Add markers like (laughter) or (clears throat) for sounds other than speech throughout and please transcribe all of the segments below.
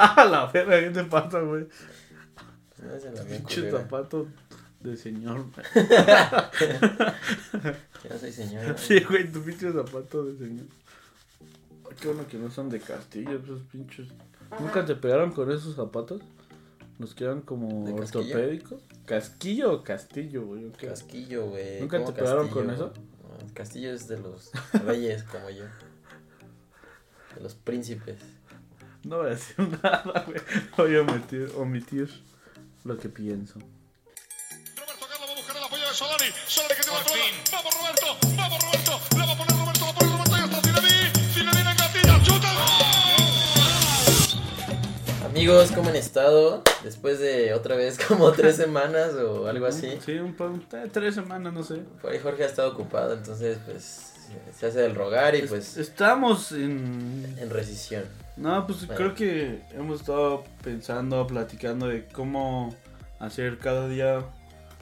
ah, la verga, ¿qué te pasa, güey? Pinche zapato de señor. (laughs) Ya soy señor. Sí, güey, tu pinche zapato de señor. Ay, Qué bueno que no son de castillo, esos pinches. ¿Nunca te pegaron con esos zapatos? Los que eran como ortopédicos. ¿Casquillo o castillo, güey? Casquillo, güey. ¿Nunca ¿Cómo te pegaron con eso? No, Castillo es de los (laughs) reyes como yo. De los príncipes. No voy a decir (laughs) nada, güey. Voy a omitir, omitir lo que pienso. Roberto Carlos va a buscar el apoyo de Solari. Solari que tiene la pelota. Vamos Roberto, vamos Roberto. La va a poner Roberto, la pone Roberto. Ya está Zinedine. Zinedine engatilla, chuta. Amigos, ¿cómo han estado? Después de otra vez (laughs) como tres semanas o algo así. Sí, un po- eh, tres semanas, no sé. Por ahí Jorge ha estado ocupado, entonces pues se hace del rogar y pues Estamos en... en rescisión. No, pues creo que hemos estado pensando, platicando de cómo hacer cada día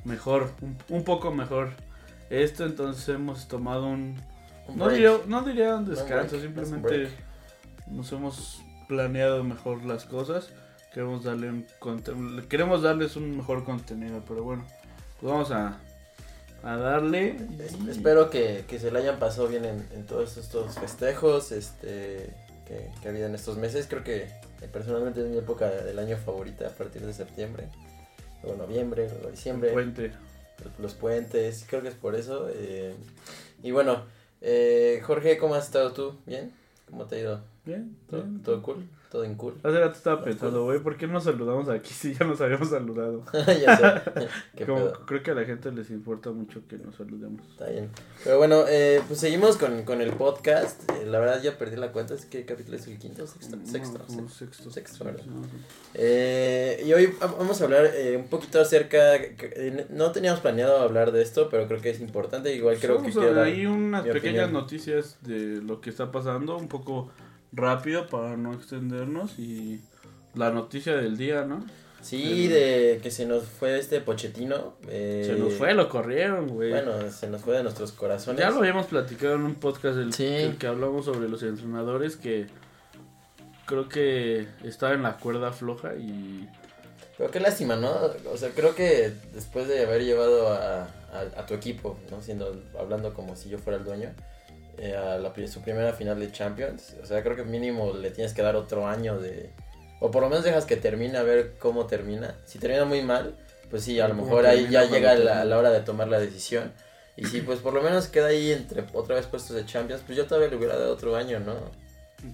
mejor, un, un poco mejor esto, entonces hemos tomado un... Un No diría, no diría un descanso, break, simplemente nos hemos planeado mejor las cosas, queremos darle un queremos darles un mejor contenido, pero bueno, pues vamos a, a darle. Es- Espero que, que se le hayan pasado bien en, en todos estos festejos este, que, que ha habido en estos meses. Creo que eh, personalmente es mi época del año favorita a partir de septiembre, luego noviembre, luego diciembre, Puente. los puentes, creo que es por eso. eh, y bueno, eh, Jorge, ¿cómo has estado tú? ¿Bien? ¿Cómo te ha ido? Bien, ¿Todo, bien. todo cool? ¿Todo en cool? Hace rato estaba pensando, güey, ¿por qué no saludamos aquí si ya nos habíamos saludado? (laughs) ya sé. (laughs) ¿Qué Como- pedo? creo que a la gente les importa mucho que nos saludemos. Está bien. Pero bueno, eh, pues seguimos con, con el podcast. Eh, la verdad ya perdí la cuenta. ¿Es qué capítulo es el quinto? Sexto. Sexto. No, como sexto. sexto. Sexto, ¿verdad? No, no. Eh, y hoy va- vamos a hablar eh, un poquito acerca. que- eh, No teníamos planeado hablar de esto, pero creo que es importante. Igual creo que Vamos quiero a dar ahí unas pequeñas opinión. noticias de lo que está pasando, un poco rápido para no extendernos y la noticia del día, ¿no? Sí, de que se nos fue este Pochettino. eh, Se nos fue, lo corrieron, güey. Bueno, se nos fue de nuestros corazones. ya lo habíamos platicado en un podcast del Sí. el que hablamos sobre los entrenadores que creo que estaba en la cuerda floja y Pero qué lástima, ¿no? O sea, creo que después de haber llevado a, a, a tu equipo, ¿no? Siendo, hablando como si yo fuera el dueño, eh, a la, su primera final de Champions, o sea, creo que mínimo le tienes que dar otro año de... O por lo menos dejas que termine a ver cómo termina. Si termina muy mal, pues sí, a lo ¿Cómo mejor ahí ya llega la, la hora de tomar la decisión. Y si pues por lo menos queda ahí entre otra vez puestos de Champions, pues yo todavía le hubiera dado otro año, ¿no?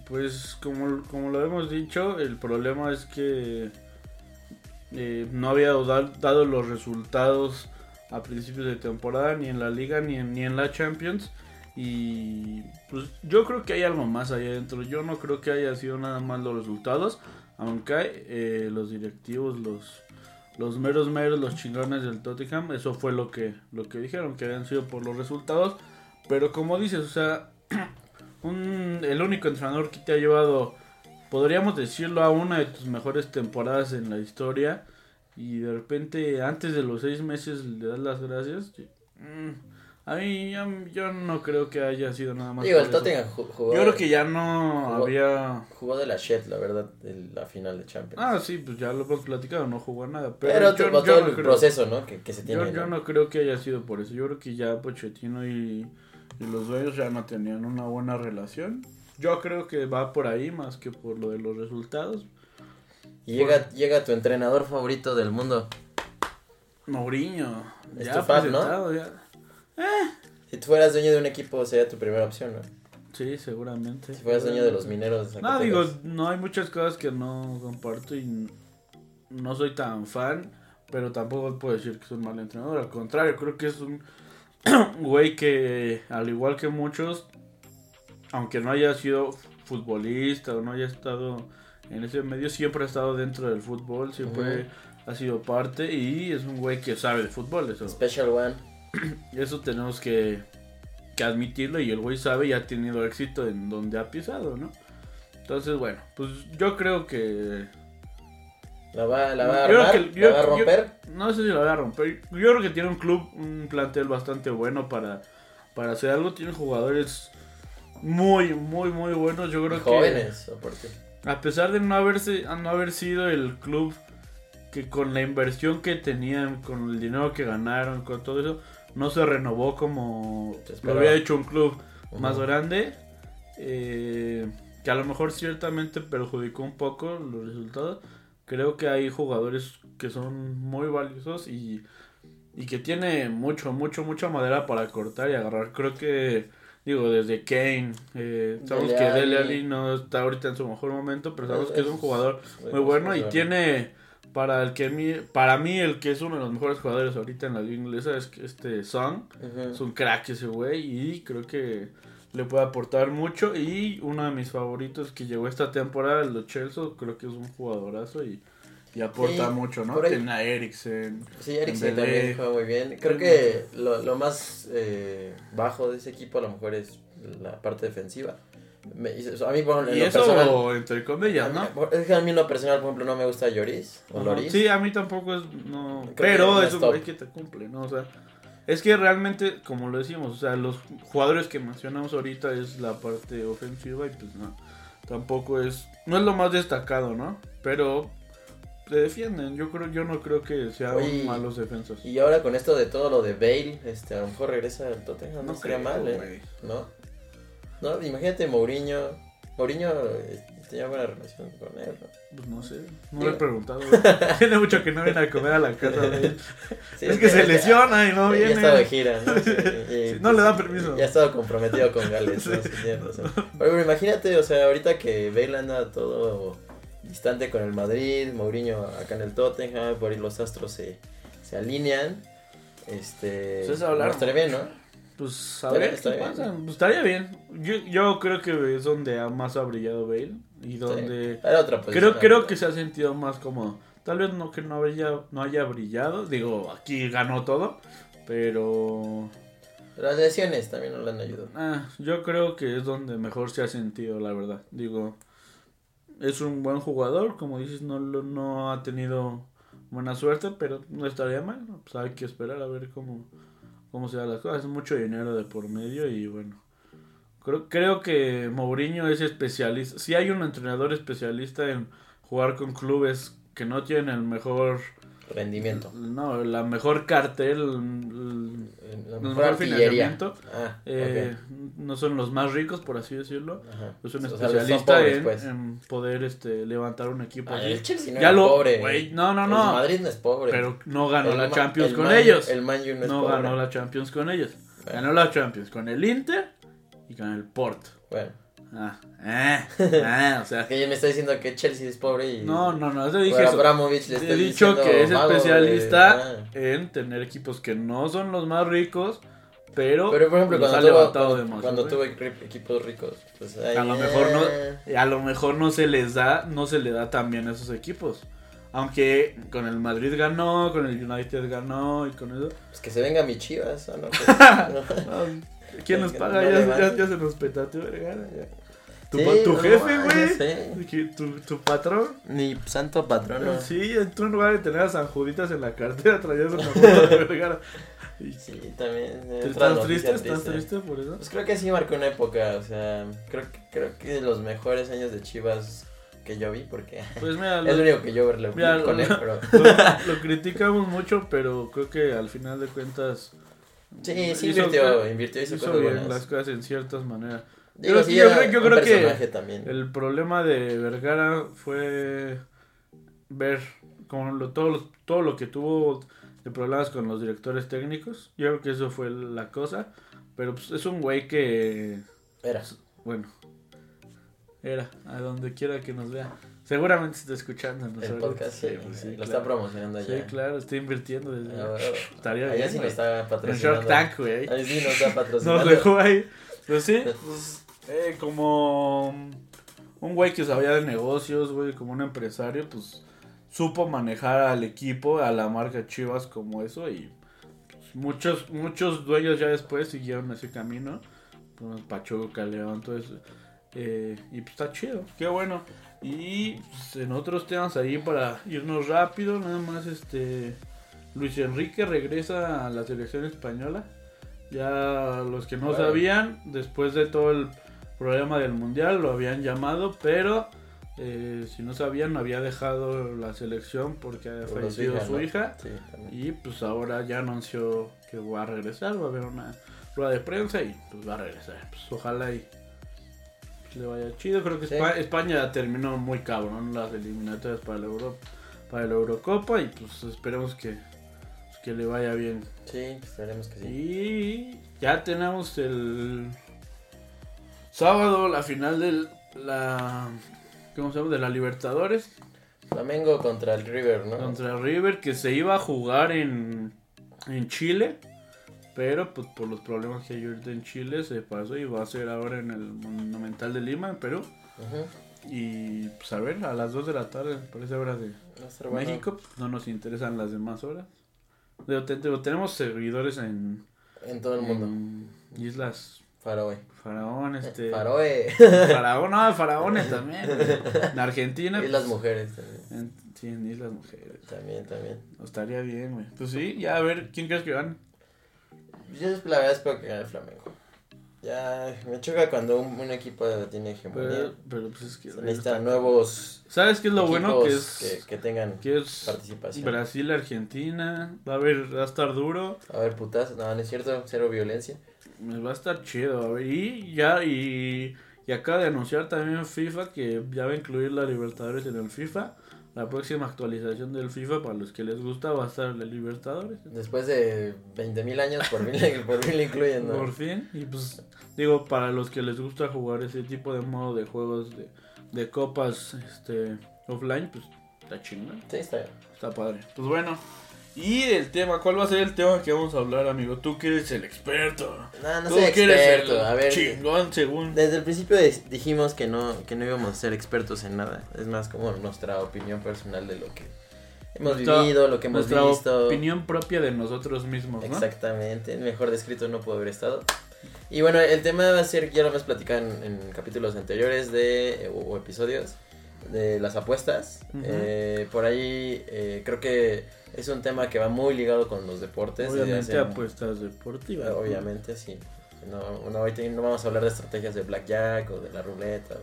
Pues como, como lo hemos dicho, el problema es que eh, no había da- dado los resultados a principios de temporada, ni en la liga, ni en, ni en la Champions. Y pues yo creo que hay algo más ahí adentro. Yo no creo que haya sido nada más los resultados, aunque eh, los directivos, los, los meros meros, los chingones del Tottenham, eso fue lo que, lo que dijeron, que habían sido por los resultados. Pero como dices, o sea, (clears throat) un, el único entrenador que te ha llevado, podríamos decirlo, a una de tus mejores temporadas en la historia. Y de repente, antes de los seis meses, le das las gracias. Mm, a mí, ya- yo no creo que haya sido nada más. Digo, el. Tottenham ju- jugó, Yo creo que ya no jugó- había. jugó de la shit, la verdad, de la final de Champions. Ah, sí, pues ya lo hemos platicado, no jugó nada. Pero, Pero, yo, todo yo el no creo- proceso, ¿no? Que, que se tiene. Yo, yo no creo que haya sido por eso. Yo creo que ya Pochettino y, y los dueños ya no tenían una buena relación. Yo creo que va por ahí más que por lo de los resultados. Y llega, llega tu entrenador favorito del mundo. Mourinho, Es ya tu fan, ¿no? Ya. Si tú fueras dueño de un equipo, sería tu primera opción, ¿no? Sí, seguramente. Si fueras dueño de los mineros. No, digo, no hay muchas cosas que no comparto y no soy tan fan, pero tampoco puedo decir que es un mal entrenador. Al contrario, creo que es un (clears throat) güey que, al igual que muchos, aunque no haya sido futbolista o no haya estado en ese medio, siempre ha estado dentro del fútbol, siempre ha sido parte y es un güey que sabe de fútbol. Eso, Special One. (clears throat) eso tenemos que, que admitirlo y el güey sabe y ha tenido éxito en donde ha pisado, ¿no? Entonces, bueno, pues yo creo que... La va, la va a yo creo armar, que- yo- la va a yo- romper. no sé si lo va a romper. Yo creo que tiene un club, un plantel bastante bueno para, para hacer algo. Tiene jugadores muy, muy, muy buenos. Yo creo que... Jóvenes, ¿o por qué? a pesar de no haberse no haber sido el club que con la inversión que tenían, con el dinero que ganaron, con todo eso, no se renovó como lo había hecho un club más grande, eh, que a lo mejor ciertamente perjudicó un poco los resultados. Creo que hay jugadores que son muy valiosos y, y que tiene mucho, mucho, mucha madera para cortar y agarrar. Creo que, digo, desde Kane, eh, sabemos Dele que. Dele Alli no está ahorita en su mejor momento, pero sabemos que es un jugador muy bueno y tiene para el que mi- para mí el que es uno de los mejores jugadores ahorita en la liga inglesa es este Son Ujú. es un crack ese güey y creo que le puede aportar mucho y uno de mis favoritos que llegó esta temporada el de Chelsea creo que es un jugadorazo y, y aporta Sí, mucho no tiene a Eriksen Sí, Eriksen también juega muy bien. Creo que lo, lo más eh, bajo de ese equipo a lo mejor es la parte defensiva. Me- a mí, ejemplo, en y lo eso personal... entre comillas mí- no Es que a mí en lo personal, por ejemplo, no me gusta Lloris o. Loris. Sí, a mí tampoco es. No, Creo que pero no es un que te cumple, ¿no? O sea, es que realmente, como lo decimos, o sea, los jugadores que mencionamos ahorita es la parte ofensiva y pues no. Tampoco es. No es lo más destacado, ¿no? Pero se defienden. Yo creo, yo no creo que sean Oye, malos defensas. Y ahora con esto de todo lo de Bale, este, a lo mejor regresa al Tottenham, no, sería mal, ¿eh? ¿No? No, imagínate Mourinho. Mourinho eh, tenía buena relación con él, ¿no? Pues no sé, no Digo- le he preguntado. (laughs) Tiene mucho que no viene a comer a la casa de él. (laughs) Sí, es que se lesiona y no Ya viene. estaba de gira, ¿no? Sí, y- (laughs) Sí, no le dan permiso. Ya estaba comprometido con Gales, ¿no? Oye, pero imagínate, o sea, ahorita que Bale anda todo distante con el Madrid, Mourinho acá en el Tottenham, por ahí los astros se, se alinean. Este. Pues es hablar, estaría bien, ¿no? Pues a ver qué pasa. bien. Pues, estaría bien. Yo, yo creo que es donde más ha brillado Bale. Y donde Era otra creo, creo que se ha sentido más cómodo. Tal vez no que no haya, no haya brillado. Digo, aquí ganó todo. Pero Las lesiones también no le han ayudado. ah, yo creo que es donde mejor se ha sentido, la verdad. Digo, es un buen jugador. Como dices, no, lo- no ha tenido buena suerte. Pero no estaría mal. Pues hay que esperar a ver cómo, cómo se dan las cosas. Es mucho dinero de por medio y bueno. Creo, creo que Mourinho es especialista. Si hay un entrenador especialista en jugar con clubes que no tienen el mejor, Rendimiento. no, la mejor cartel, el, La el mejor mejor financiamiento, Ah, eh, no son los más ricos, por así decirlo. Ajá. Es un O especialista en, pues. en poder este levantar un equipo. Ah, el Chelsea no ya era lo, pobre. güey, no, no, El no. Madrid no es pobre. Pero no ganó El la Champions el con Man- ellos. El Man no es no ganó la Champions con ellos. Bueno. Ganó la Champions con el Inter y con el Porto. Bueno, Ah, eh, (laughs) ah, o sea, que ella me está diciendo que Chelsea es pobre y. no, no, no, te dije eso. Abramovich le he dicho que es de- especialista Ah. en tener equipos que no son los más ricos, pero, Pero por ejemplo, cuando ha tuvo, levantado cuando, demasiado, cuando tuvo equi- equipos ricos, pues a lo mejor no, eh, a lo mejor no se les da, no se le da tan bien a esos equipos. Aunque con el Madrid ganó, con el United ganó y con eso. Pues que se venga mi chivas. (laughs) Pues, (laughs) No, ¿Quién nos paga? no ya, ya, ya se nos petateó, vergara. Tu, Sí, pa- tu no jefe, güey. Tu, tu patrón. Ni santo patrono. Sí, en lugar de tener a San Juditas en la cartera traías (laughs) una foto de Vergara. Sí, también. ¿Te ¿Estás triste? noticia ¿Estás triste por eso? Pues creo que sí marcó una época, o sea, creo que, creo que de los mejores años de Chivas que yo vi, porque (laughs) Pues mira, es lo único que yo Mira, con él, pero... (laughs) lo- lo criticamos mucho, pero creo que al final de cuentas Sí, sí hizo invirtió, invirtió, hizo, hizo cosas bien buenas. las cosas en ciertas maneras. Digo, Yo- sí, yo creo- yo creo que también. El problema de Vergara fue ver como lo, todo, lo, todo lo que tuvo de problemas con los directores técnicos. Yo creo que eso fue la cosa. Pero pues, es un güey que, Era. bueno, era, a donde quiera que nos vea. Seguramente está escuchando. ¿no? El podcast, sí, pues sí, lo claro. está promocionando Sí, allá. claro, está invirtiendo desde... Ah, bueno. (laughs) Estaría Allá bien, sí nos está En patrocinando. Shark Tank, güey. Ahí sí nos está (laughs) patrocinando. Nos dejó ahí. Pues sí, pues, eh, como un güey que sabía de negocios, güey, como un empresario, pues supo manejar al equipo, a la marca Chivas como eso y pues, muchos muchos dueños ya después siguieron ese camino, pues, Pachuca, León, todo eso. eh, y pues está chido, qué bueno. Y pues, en otros temas ahí para irnos rápido, nada más este Luis Enrique regresa a la selección española. Ya los que no sabían, después de todo el problema del mundial, lo habían llamado, pero eh, si no sabían, había dejado la selección porque había Por fallecido su ¿no? hija. Sí. Y pues ahora ya anunció que va a regresar, va a haber una rueda de prensa y pues va a regresar. Pues ojalá y le vaya chido. Creo que Sí. Espa- España terminó muy cabrón las eliminatorias para la Euro para la Eurocopa y pues esperemos que, pues, que le vaya bien. Sí, esperemos que sí. Y ya tenemos el sábado la final del la ¿cómo se llama? de la Libertadores Flamengo contra el River, ¿no? contra River que se iba a jugar en, en Chile, pero pues por los problemas que hay ahorita en Chile se pasó y va a ser ahora en el Monumental de Lima, en Perú. Y pues a ver, a las 2 de la tarde, parece hora de bueno. México, pues, no nos interesan las demás horas. Digo, tenemos seguidores en, En todo el mundo. en Islas Faroe. Faraón, este... Faroe. (laughs) Faraón, no, Faraones también. En Argentina. y las mujeres también. en- sí, en Islas Mujeres. También, también. Estaría bien, güey. Pues sí, ya a ver, ¿quién crees que gane? Yo la verdad espero que gane el Flamengo. Ya me choca cuando un, un equipo tiene hegemonía. Pero, pero pues es que... Se necesitan nuevos ¿Sabes qué es lo bueno? Que es, que, que tengan que es participación. Brasil, Argentina. Va a haber, va a estar duro. A ver, putas, no, no es cierto, cero violencia. Me va a estar chido. A ver, y ya, y, y acaba de anunciar también FIFA que ya va a incluir la Libertadores en el FIFA. La próxima actualización del FIFA, para los que les gusta, va a estar la Libertadores. Después de 20.000 años, por fin, (laughs) por fin le incluyen, ¿no? Por fin. Y pues, digo, para los que les gusta jugar ese tipo de modo de juegos de, de copas este offline, pues está chingón. Sí, está bien. Está padre. Pues bueno. Y el tema, ¿cuál va a ser el tema que vamos a hablar, amigo? Tú que eres el experto. No, no Tú soy que eres experto. el A ver, chingón según. desde el principio dijimos que no, que no íbamos a ser expertos en nada. Es más como nuestra opinión personal de lo que hemos Nuestra- vivido, lo que hemos Nuestra visto. opinión propia de nosotros mismos, ¿no? Exactamente, mejor descrito no puedo haber estado. Y bueno, el tema va a ser, ya lo hemos platicado en, en capítulos anteriores de o, o episodios de las apuestas. Eh, por ahí eh, creo que es un tema que va muy ligado con los deportes. Obviamente apuestas deportivas. ¿no? Obviamente, sí. No, no, hoy te- no vamos a hablar de estrategias de blackjack o de la ruleta o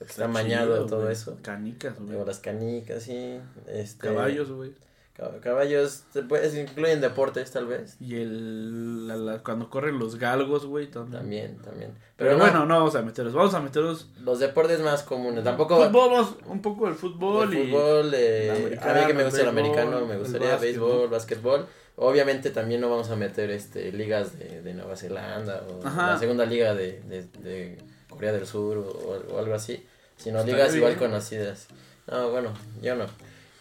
lo que está, mañado chido, todo eso. Canicas, güey. Las canicas, sí. Este, Caballos, güey. Cab- Caballos, se incluyen deportes tal vez. Y el la- la- cuando corren los galgos, güey, también. También, también. Pero, Pero, no, bueno, no vamos a meterlos. Vamos a meterlos. los deportes más comunes. Tampoco Fútbol, vamos, un poco del fútbol, el y. fútbol, eh, el a mí que me el gusta el béisbol, americano, me el gustaría béisbol, básquetbol. Obviamente también no vamos a meter este ligas de, de Nueva Zelanda o Ajá. la segunda liga de, de, de Corea del Sur o, o algo así, sino Estaría ligas igual conocidas. No, bueno, yo no.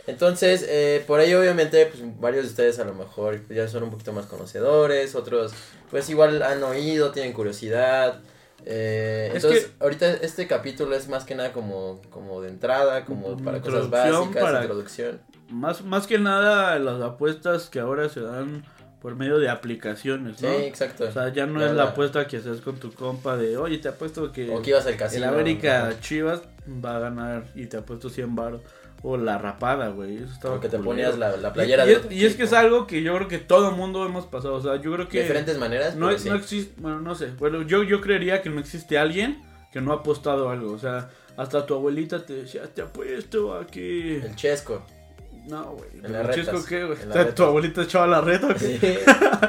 Entonces, eh, por ahí obviamente, pues varios de ustedes a lo mejor ya son un poquito más conocedores, otros pues igual han oído, tienen curiosidad. Eh, Es entonces, que- ahorita este capítulo es más que nada como, como de entrada, como para cosas básicas, para- introducción. Más, más que nada las apuestas que ahora se dan por medio de aplicaciones, Sí, ¿no? exacto. O sea, ya no Ya es la la- apuesta que haces con tu compa de, oye, te apuesto que O que ibas al el casino. América ajá. Chivas va a ganar y te apuesto 100 baros. O la rapada, güey. Eso estaba O que te ponías la, playera y, de es, y es que es algo que yo creo que todo mundo hemos pasado. O sea, yo creo de que diferentes maneras. no, sí. no existe, bueno, no sé. Bueno, yo, yo creería que no existe alguien que no ha apostado algo. O sea, hasta tu abuelita te decía, te apuesto a que... El chesco. No, güey. ¿El retas, qué, güey? O sea, (laughs) ¿Tu abuelita echaba la reta o qué? Sí.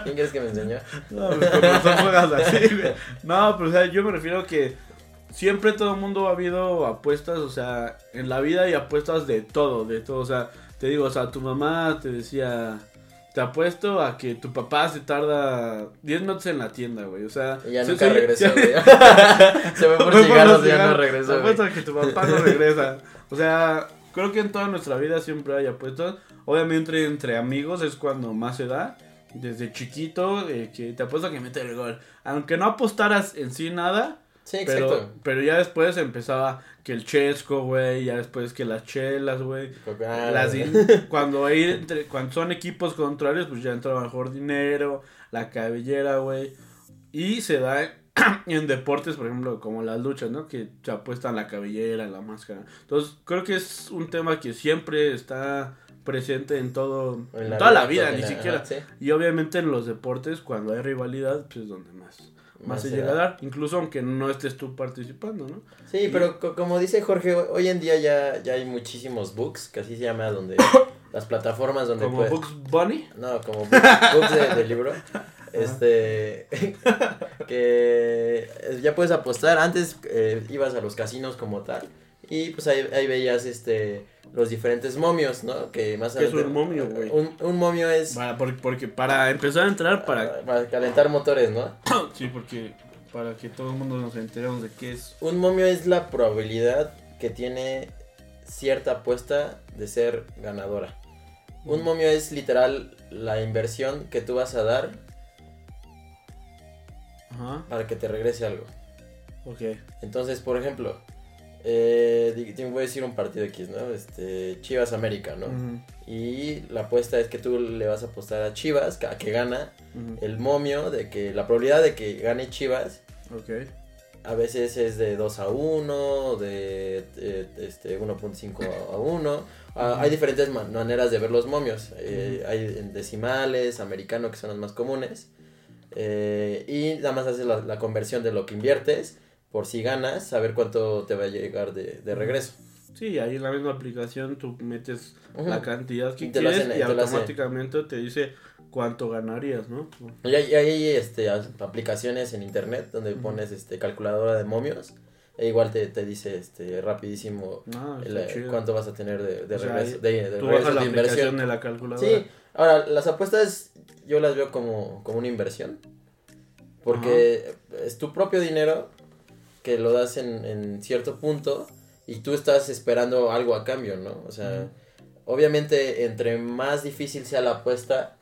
¿Quién crees que me enseñó? (laughs) No, pues con razón juegas así, güey. No, pero o sea, yo me refiero a que siempre todo el mundo ha habido apuestas, o sea, en la vida hay apuestas de todo, de todo. O sea, te digo, o sea, tu mamá te decía, te apuesto a que tu papá se tarda 10 minutos en la tienda, güey. O sea, Y ya se- nunca se- regresó, (laughs) güey. (laughs) Se fue por (laughs) cigarros y ya no regresó, Te apuesto a que tu papá no regresa. O sea, creo que en toda nuestra vida siempre hay apuestas. Obviamente entre amigos es cuando más se da. Desde chiquito, eh, que te apuesto a que mete el gol. Aunque no apostaras en sí nada, Sí, exacto. pero, pero ya después empezaba que el chesco, güey, ya después que las chelas, güey. Las cuando, hay entre- cuando son equipos contrarios, pues ya entra mejor dinero, la cabellera, güey. Y se da (clears throat) en deportes, por ejemplo, como las luchas, ¿no? Que se apuestan la cabellera, la máscara. Entonces, creo que es un tema que siempre está presente en todo, en, En toda la vida, ni la- siquiera. ajá, sí. Y obviamente en los deportes, cuando hay rivalidad, pues es donde más, más se llega a da. dar, incluso aunque no estés tú participando, ¿no? Sí, pero co- como dice Jorge, ho- hoy en día ya, ya hay muchísimos books, que así se llama, donde (coughs) las plataformas donde Como puedes... Bugs Bunny. No, como books, books de, de libro. (laughs) Este. (laughs) que ya puedes apostar. Antes eh, ibas a los casinos como tal. Y pues ahí, ahí veías este los diferentes momios, ¿no? Que más ¿Qué es un momio, güey? Un, un momio es Para, porque, porque para empezar a entrar, para... para calentar motores, ¿no? (coughs) Sí, porque para que todo el mundo nos enteremos de qué es. Un momio es la probabilidad que tiene cierta apuesta de ser ganadora. Un momio es literal la inversión que tú vas a dar Ajá, para que te regrese algo. ok. Entonces, por ejemplo, eh, te voy a decir un partido X, ¿no? Este, Chivas América, ¿no? Y la apuesta es que tú le vas a apostar a Chivas, a que gana. El momio de que la probabilidad de que gane Chivas Ok. a veces es de 2 a 1, de, de- de, este 1.5 a 1. Ah, Hay diferentes man- maneras de ver los momios. Eh, Hay en decimales, americano, que son los más comunes. Eh, y nada más haces la, la conversión de lo que inviertes por si ganas, saber cuánto te va a llegar de, de regreso. Sí, ahí en la misma aplicación tú metes la cantidad que Y quieres hacen- y automáticamente te dice cuánto ganarías, ¿no? Y hay, hay, este, aplicaciones en internet donde pones este, calculadora de momios. E igual te, te dice este, rapidísimo No, el, eh, cuánto vas a tener de, de O sea, regreso, de, de Tú regreso bajas la de inversión. de la calculadora. Sí, ahora las apuestas yo las veo como, como una inversión. Porque es tu propio dinero que lo das en, en cierto punto y tú estás esperando algo a cambio, ¿no? O sea, obviamente entre más difícil sea la apuesta,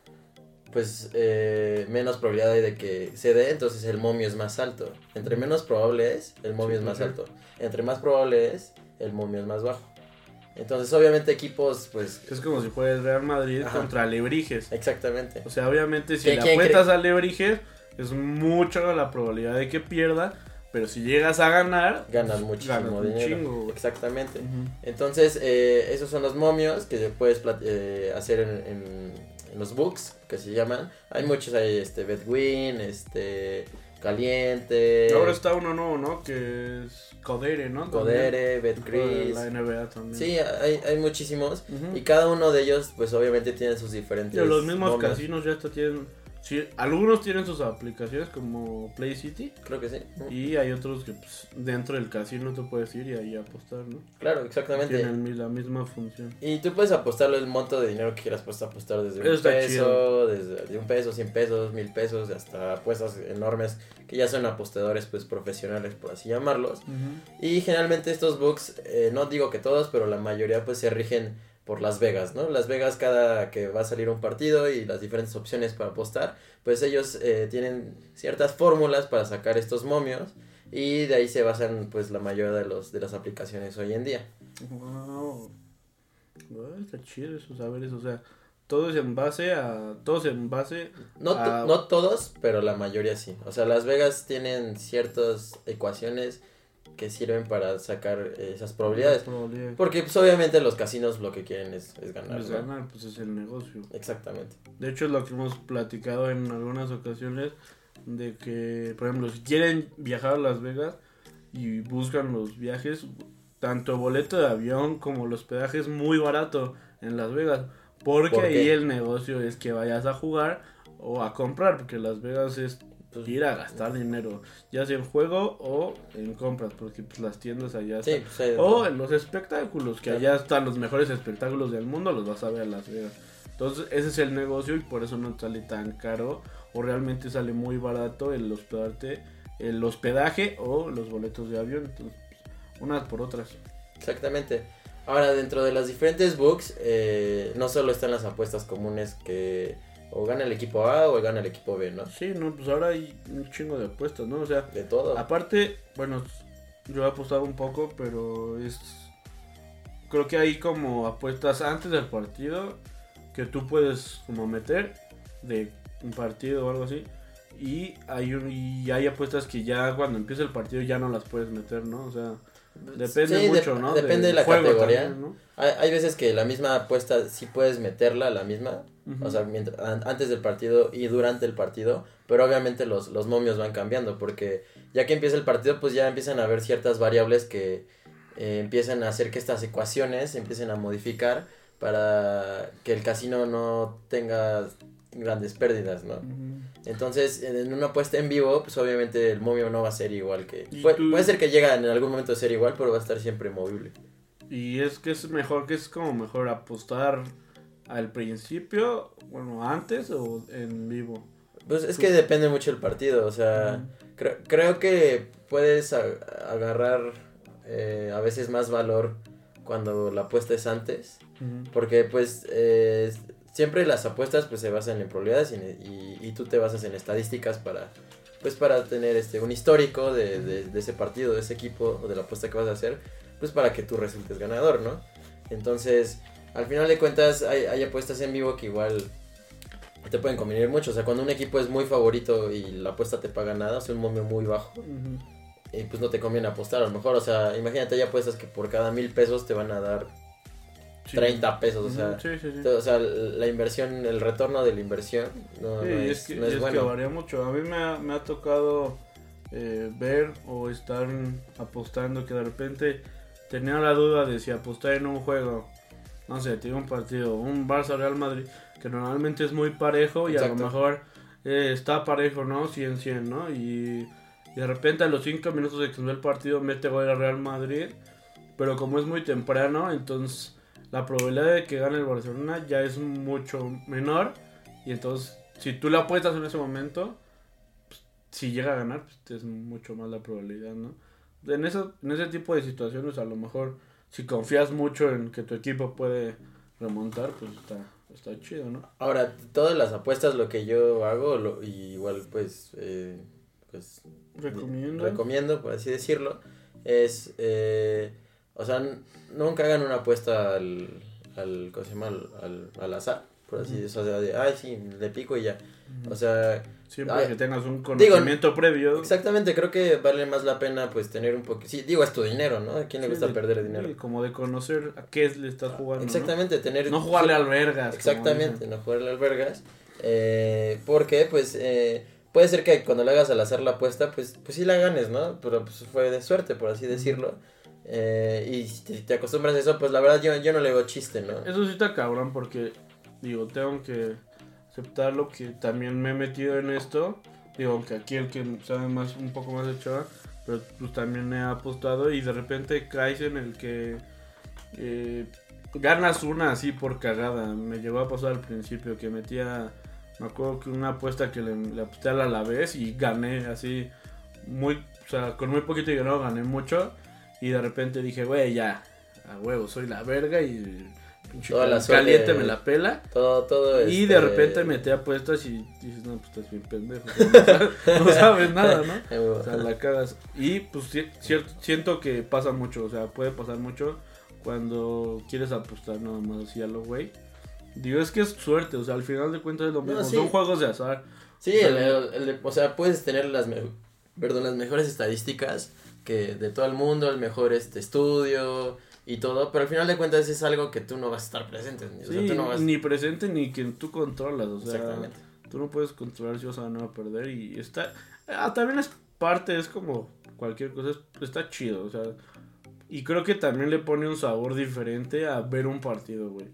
pues eh, menos probabilidad hay de que se dé, entonces el momio es más alto. Entre menos probable es, el momio Sí, es más sí. alto. Entre más probable es, el momio es más bajo. Entonces, obviamente equipos, pues, Es como si fuera el Real Madrid Ajá. contra Alebrijes. exactamente. O sea, obviamente si ¿Quién- le apuestas a Alebrijes es mucha la probabilidad de que pierda, pero si llegas a ganar, Ganas muchísimo ganas un dinero. chingo. Exactamente. Entonces, eh, esos son los momios que puedes eh, hacer en, en- en los books, que se llaman. Hay muchos, hay este, Bedwin, este, Caliente, Ahora está uno nuevo, ¿no? Que es Codere, ¿no? Codere. Betcris. La NBA también. Sí, hay, hay muchísimos. Y cada uno de ellos, pues obviamente tiene sus diferentes. Pero los mismos momios. casinos ya hasta tienen. Sí, algunos tienen sus aplicaciones como Play City. Creo que sí. Y hay otros que pues, dentro del casino tú puedes ir y ahí apostar, ¿no? Claro, exactamente. Tienen la misma función. Y tú puedes apostarle el monto de dinero que quieras, puedes apostar desde un Eso peso, chido. desde de un peso, cien pesos, mil pesos, hasta apuestas enormes que ya son apostadores pues profesionales, por así llamarlos. Y generalmente estos books, eh, no digo que todos, pero la mayoría pues se rigen por Las Vegas, ¿no? Las Vegas cada que va a salir un partido y las diferentes opciones para apostar, pues ellos eh, tienen ciertas fórmulas para sacar estos momios y de ahí se basan pues la mayoría de, los, de las aplicaciones hoy en día. Wow. Wow, está chido eso, saber eso. O sea, todo es en base a. Todo es en base. No, a- no todos, pero la mayoría sí. O sea, Las Vegas tienen ciertas ecuaciones que sirven para sacar esas probabilidades. probabilidades. Porque pues obviamente los casinos lo que quieren es, es ganar. ¿no? ganar, pues es el negocio. Exactamente. De hecho, es lo que hemos platicado en algunas ocasiones. De que, por ejemplo, si quieren viajar a Las Vegas y buscan los viajes, tanto boleto de avión como los hospedaje es muy barato en Las Vegas. Porque ahí el negocio es que vayas a jugar o a comprar. Porque Las Vegas es Pues, ir a gastar dinero, ya sea en juego o en compras. Porque pues, las tiendas allá Sí, están. pues, hay de O en los espectáculos, que allá están los mejores espectáculos del mundo, los vas a ver en Las Vegas. Entonces, ese es el negocio y por eso no sale tan caro o realmente sale muy barato el hospedarte, el hospedaje o los boletos de avión. Entonces, pues, unas por otras. Exactamente. Ahora, dentro de las diferentes books, eh, no solo están las apuestas comunes que o gana el equipo A o gana el equipo B, ¿no? Sí, no, pues ahora hay un chingo de apuestas, ¿no? O sea, De todo. Aparte, bueno, yo he apostado un poco, pero es. Creo que hay como apuestas antes del partido que tú puedes como meter de un partido o algo así. Y hay, y hay apuestas que ya cuando empieza el partido ya no las puedes meter, ¿no? O sea, Depende Sí, de- mucho, ¿no? depende de la categoría. también, ¿no? Hay, hay veces que la misma apuesta sí puedes meterla, la misma, o sea, mientras- an- antes del partido y durante el partido, pero obviamente los, los momios van cambiando, porque ya que empieza el partido, pues ya empiezan a haber ciertas variables que eh, empiezan a hacer que estas ecuaciones se empiecen a modificar para que el casino no tenga grandes pérdidas, ¿no? Entonces, en una apuesta en vivo, pues obviamente el momio no va a ser igual que... ¿Y Puede, tú- puede ser que llegue en algún momento a ser igual, pero va a estar siempre movible. Y es que es mejor, que es como mejor apostar al principio, bueno, antes o en vivo. Pues es que depende mucho del partido, o sea, creo, creo que puedes agarrar eh, a veces más valor cuando la apuesta es antes, porque pues eh, siempre las apuestas pues se basan en probabilidades y, y- y tú te basas en estadísticas para pues para tener este un histórico de, de- de ese partido, de ese equipo o de la apuesta que vas a hacer, pues para que tú resultes ganador, ¿no? Entonces, al final de cuentas hay, hay apuestas en vivo que igual te pueden convenir mucho, o sea, cuando un equipo es muy favorito y la apuesta te paga nada, o sea, un momio muy bajo, y pues no te conviene apostar, a lo mejor, o sea, imagínate hay apuestas que por cada mil pesos te van a dar Sí. 30 pesos, o sea, sí, sí, o sea, la inversión, el retorno de la inversión no, es, es, que, no y es es que bueno. varía mucho. A mí me ha, me ha tocado eh, ver o estar apostando que de repente tenía la duda de si apostar en un juego, no sé, tiene un partido, un Barça Real Madrid, que normalmente es muy parejo y a lo mejor eh, está parejo, ¿no? 100-100, ¿no? Y, y de repente a los 5 minutos de que se el partido mete gol al Real Madrid, pero como es muy temprano, entonces la probabilidad de que gane el Barcelona ya es mucho menor. Y entonces, si tú la apuestas en ese momento, pues, si llega a ganar, pues es mucho más la probabilidad, ¿no? En, eso, en ese tipo de situaciones, a lo mejor, si confías mucho en que tu equipo puede remontar, pues está, está chido, ¿no? Ahora, todas las apuestas lo que yo hago, lo, y igual pues, eh, pues Recomiendo. recomiendo, por así decirlo, es, eh, o sea, nunca hagan una apuesta al, al, ¿cómo se llama? Al, al, al azar, por así decirlo, o sea, de, ay, sí, le pico y ya. O sea, Siempre que tengas un digo, conocimiento previo. exactamente, creo que vale más la pena pues tener un poco, sí, digo, es tu dinero, ¿no? ¿A quién le Sí, gusta de- perder dinero? sí, como de conocer a qué le estás jugando. ¿no? Exactamente, tener... No jugarle al vergas. Exactamente, no jugarle albergas. Eh, porque, pues, eh, puede ser que cuando le hagas al hacer la apuesta, pues, pues sí la ganes, ¿no? Pero pues fue de suerte, por así decirlo. Eh, y si te, acostumbras a eso, pues la verdad yo, no le veo chiste, ¿no? Eso sí está cabrón porque, digo, tengo que aceptarlo que también me he metido en esto. Digo, aunque aquí el que sabe más, un poco más de chava, pero pues también he apostado y de repente caes en el que eh, ganas una así por cagada. Me llegó a pasar al principio que metía, me acuerdo que una apuesta que le, le aposté al Alavés y gané así, muy, o sea, con muy poquito dinero gané mucho. Y de repente dije, güey, ya, a huevo, soy la verga y pinche Toda la suerte- caliente me la pela. Todo, todo Y este, de repente metí apuestas y dices, no, pues estás bien pendejo. No sabes, no (laughs) sabes nada, ¿no? (laughs) O sea, la cagas. Y pues ci- cierto, siento que pasa mucho, o sea, puede pasar mucho cuando quieres apostar nada más así a lo güey. Digo, es que es suerte, o sea, al final de cuentas es lo No, mismo. sí. Son juegos de azar. Sí, el- el- el- o sea, puedes tener las, me- perdón, las mejores estadísticas que de todo el mundo, el mejor este estudio y todo, pero al final de cuentas es algo que tú no vas a estar presente. O sea, tú no vas... ni presente ni que tú controlas, o sea, Exactamente. tú no puedes controlar si vas a ganar o perder y está... Ah, también es parte, es como cualquier cosa, es- está chido, o sea, y creo que también le pone un sabor diferente a ver un partido, güey.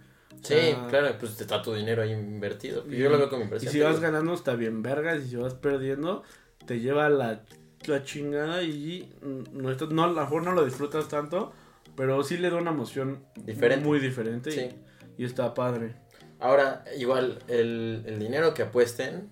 Sí, claro, pues está tu dinero ahí invertido. y- Yo lo veo como Y impresión. si vas ganando está bien vergas y si vas perdiendo te lleva la, la chingada y mm, no, no, a lo mejor no lo disfrutas tanto, pero sí le da una emoción Diferente. muy diferente Sí. y, y está padre. Ahora, igual, el, el dinero que apuesten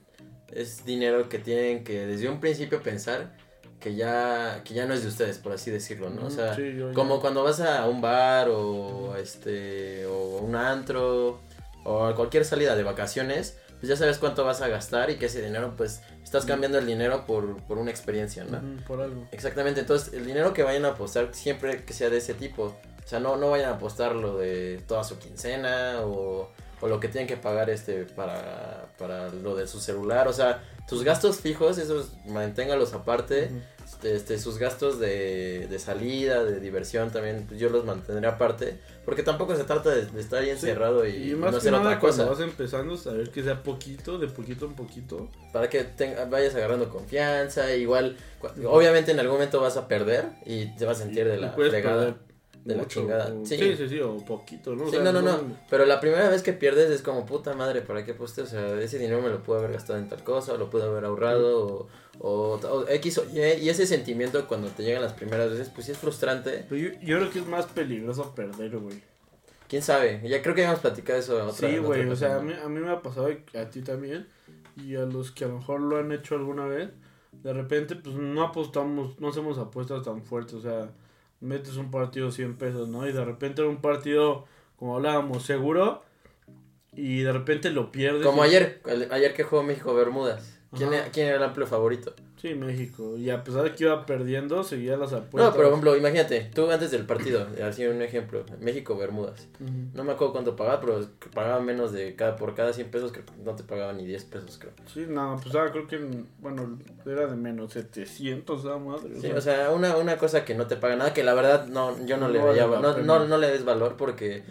es dinero que tienen que desde un principio pensar que ya, que ya no es de ustedes, por así decirlo, ¿no? O sea, Sí, yo ya- como cuando vas a un bar o a este o un antro o a cualquier salida de vacaciones, pues ya sabes cuánto vas a gastar y que ese dinero pues estás cambiando el dinero por, por una experiencia, ¿no? Por algo. Exactamente, entonces el dinero que vayan a apostar siempre que sea de ese tipo. O sea, no, no vayan a apostar lo de toda su quincena o, o lo que tienen que pagar este para, para lo de su celular, o sea, tus gastos fijos, esos manténgalos aparte, este, este, sus gastos de, de salida, de diversión también, pues yo los mantendré aparte, porque tampoco se trata de, de estar ahí Sí, encerrado y, Y más no que hacer nada otra cuando cosa, vas empezando, saber que sea poquito, de poquito en poquito. para que tenga- vayas agarrando confianza, igual, cu- obviamente en algún momento vas a perder y te vas a sentir de Y la puedes fregada. perder de la chingada. Sí. sí, sí, sí, o poquito, ¿no? O Sí, sea, no, no, no. Pero la primera vez que pierdes es como puta madre, ¿para qué aposté? O sea, ese dinero me lo pude haber gastado en tal cosa, o lo pude haber ahorrado, o, o, o X o Y. Y ese sentimiento cuando te llegan las primeras veces, pues sí es frustrante. Pero yo, yo creo que es más peligroso perder, güey. Quién sabe. Ya creo que habíamos platicado eso otra Sí, güey, o sea, a mí, a mí me ha pasado y a ti también. Y a los que a lo mejor lo han hecho alguna vez, de repente, pues no apostamos, no hacemos apuestas tan fuertes. O sea, metes un partido 100 pesos, ¿no? Y de repente era un partido, como hablábamos, seguro. Y de repente lo pierdes. Como ayer, el- ayer que jugó México-Bermudas. ¿Quién, Ajá. era- ¿Quién era el amplio favorito? Sí, México. Y a pesar de que iba perdiendo, seguía las apuestas. No, por ejemplo, imagínate, tú antes del partido, así un ejemplo, México-Bermudas. No me acuerdo cuánto pagaba, pero pagaba menos de cada, por cada 100 pesos, creo que no te pagaban ni 10 pesos, creo. Sí, no, pues ah, creo que, bueno, era de menos 700, esa madre. Sí, o sea, una, una cosa que no te paga nada, que la verdad no, yo no, le vale veía, no, no, no le des valor porque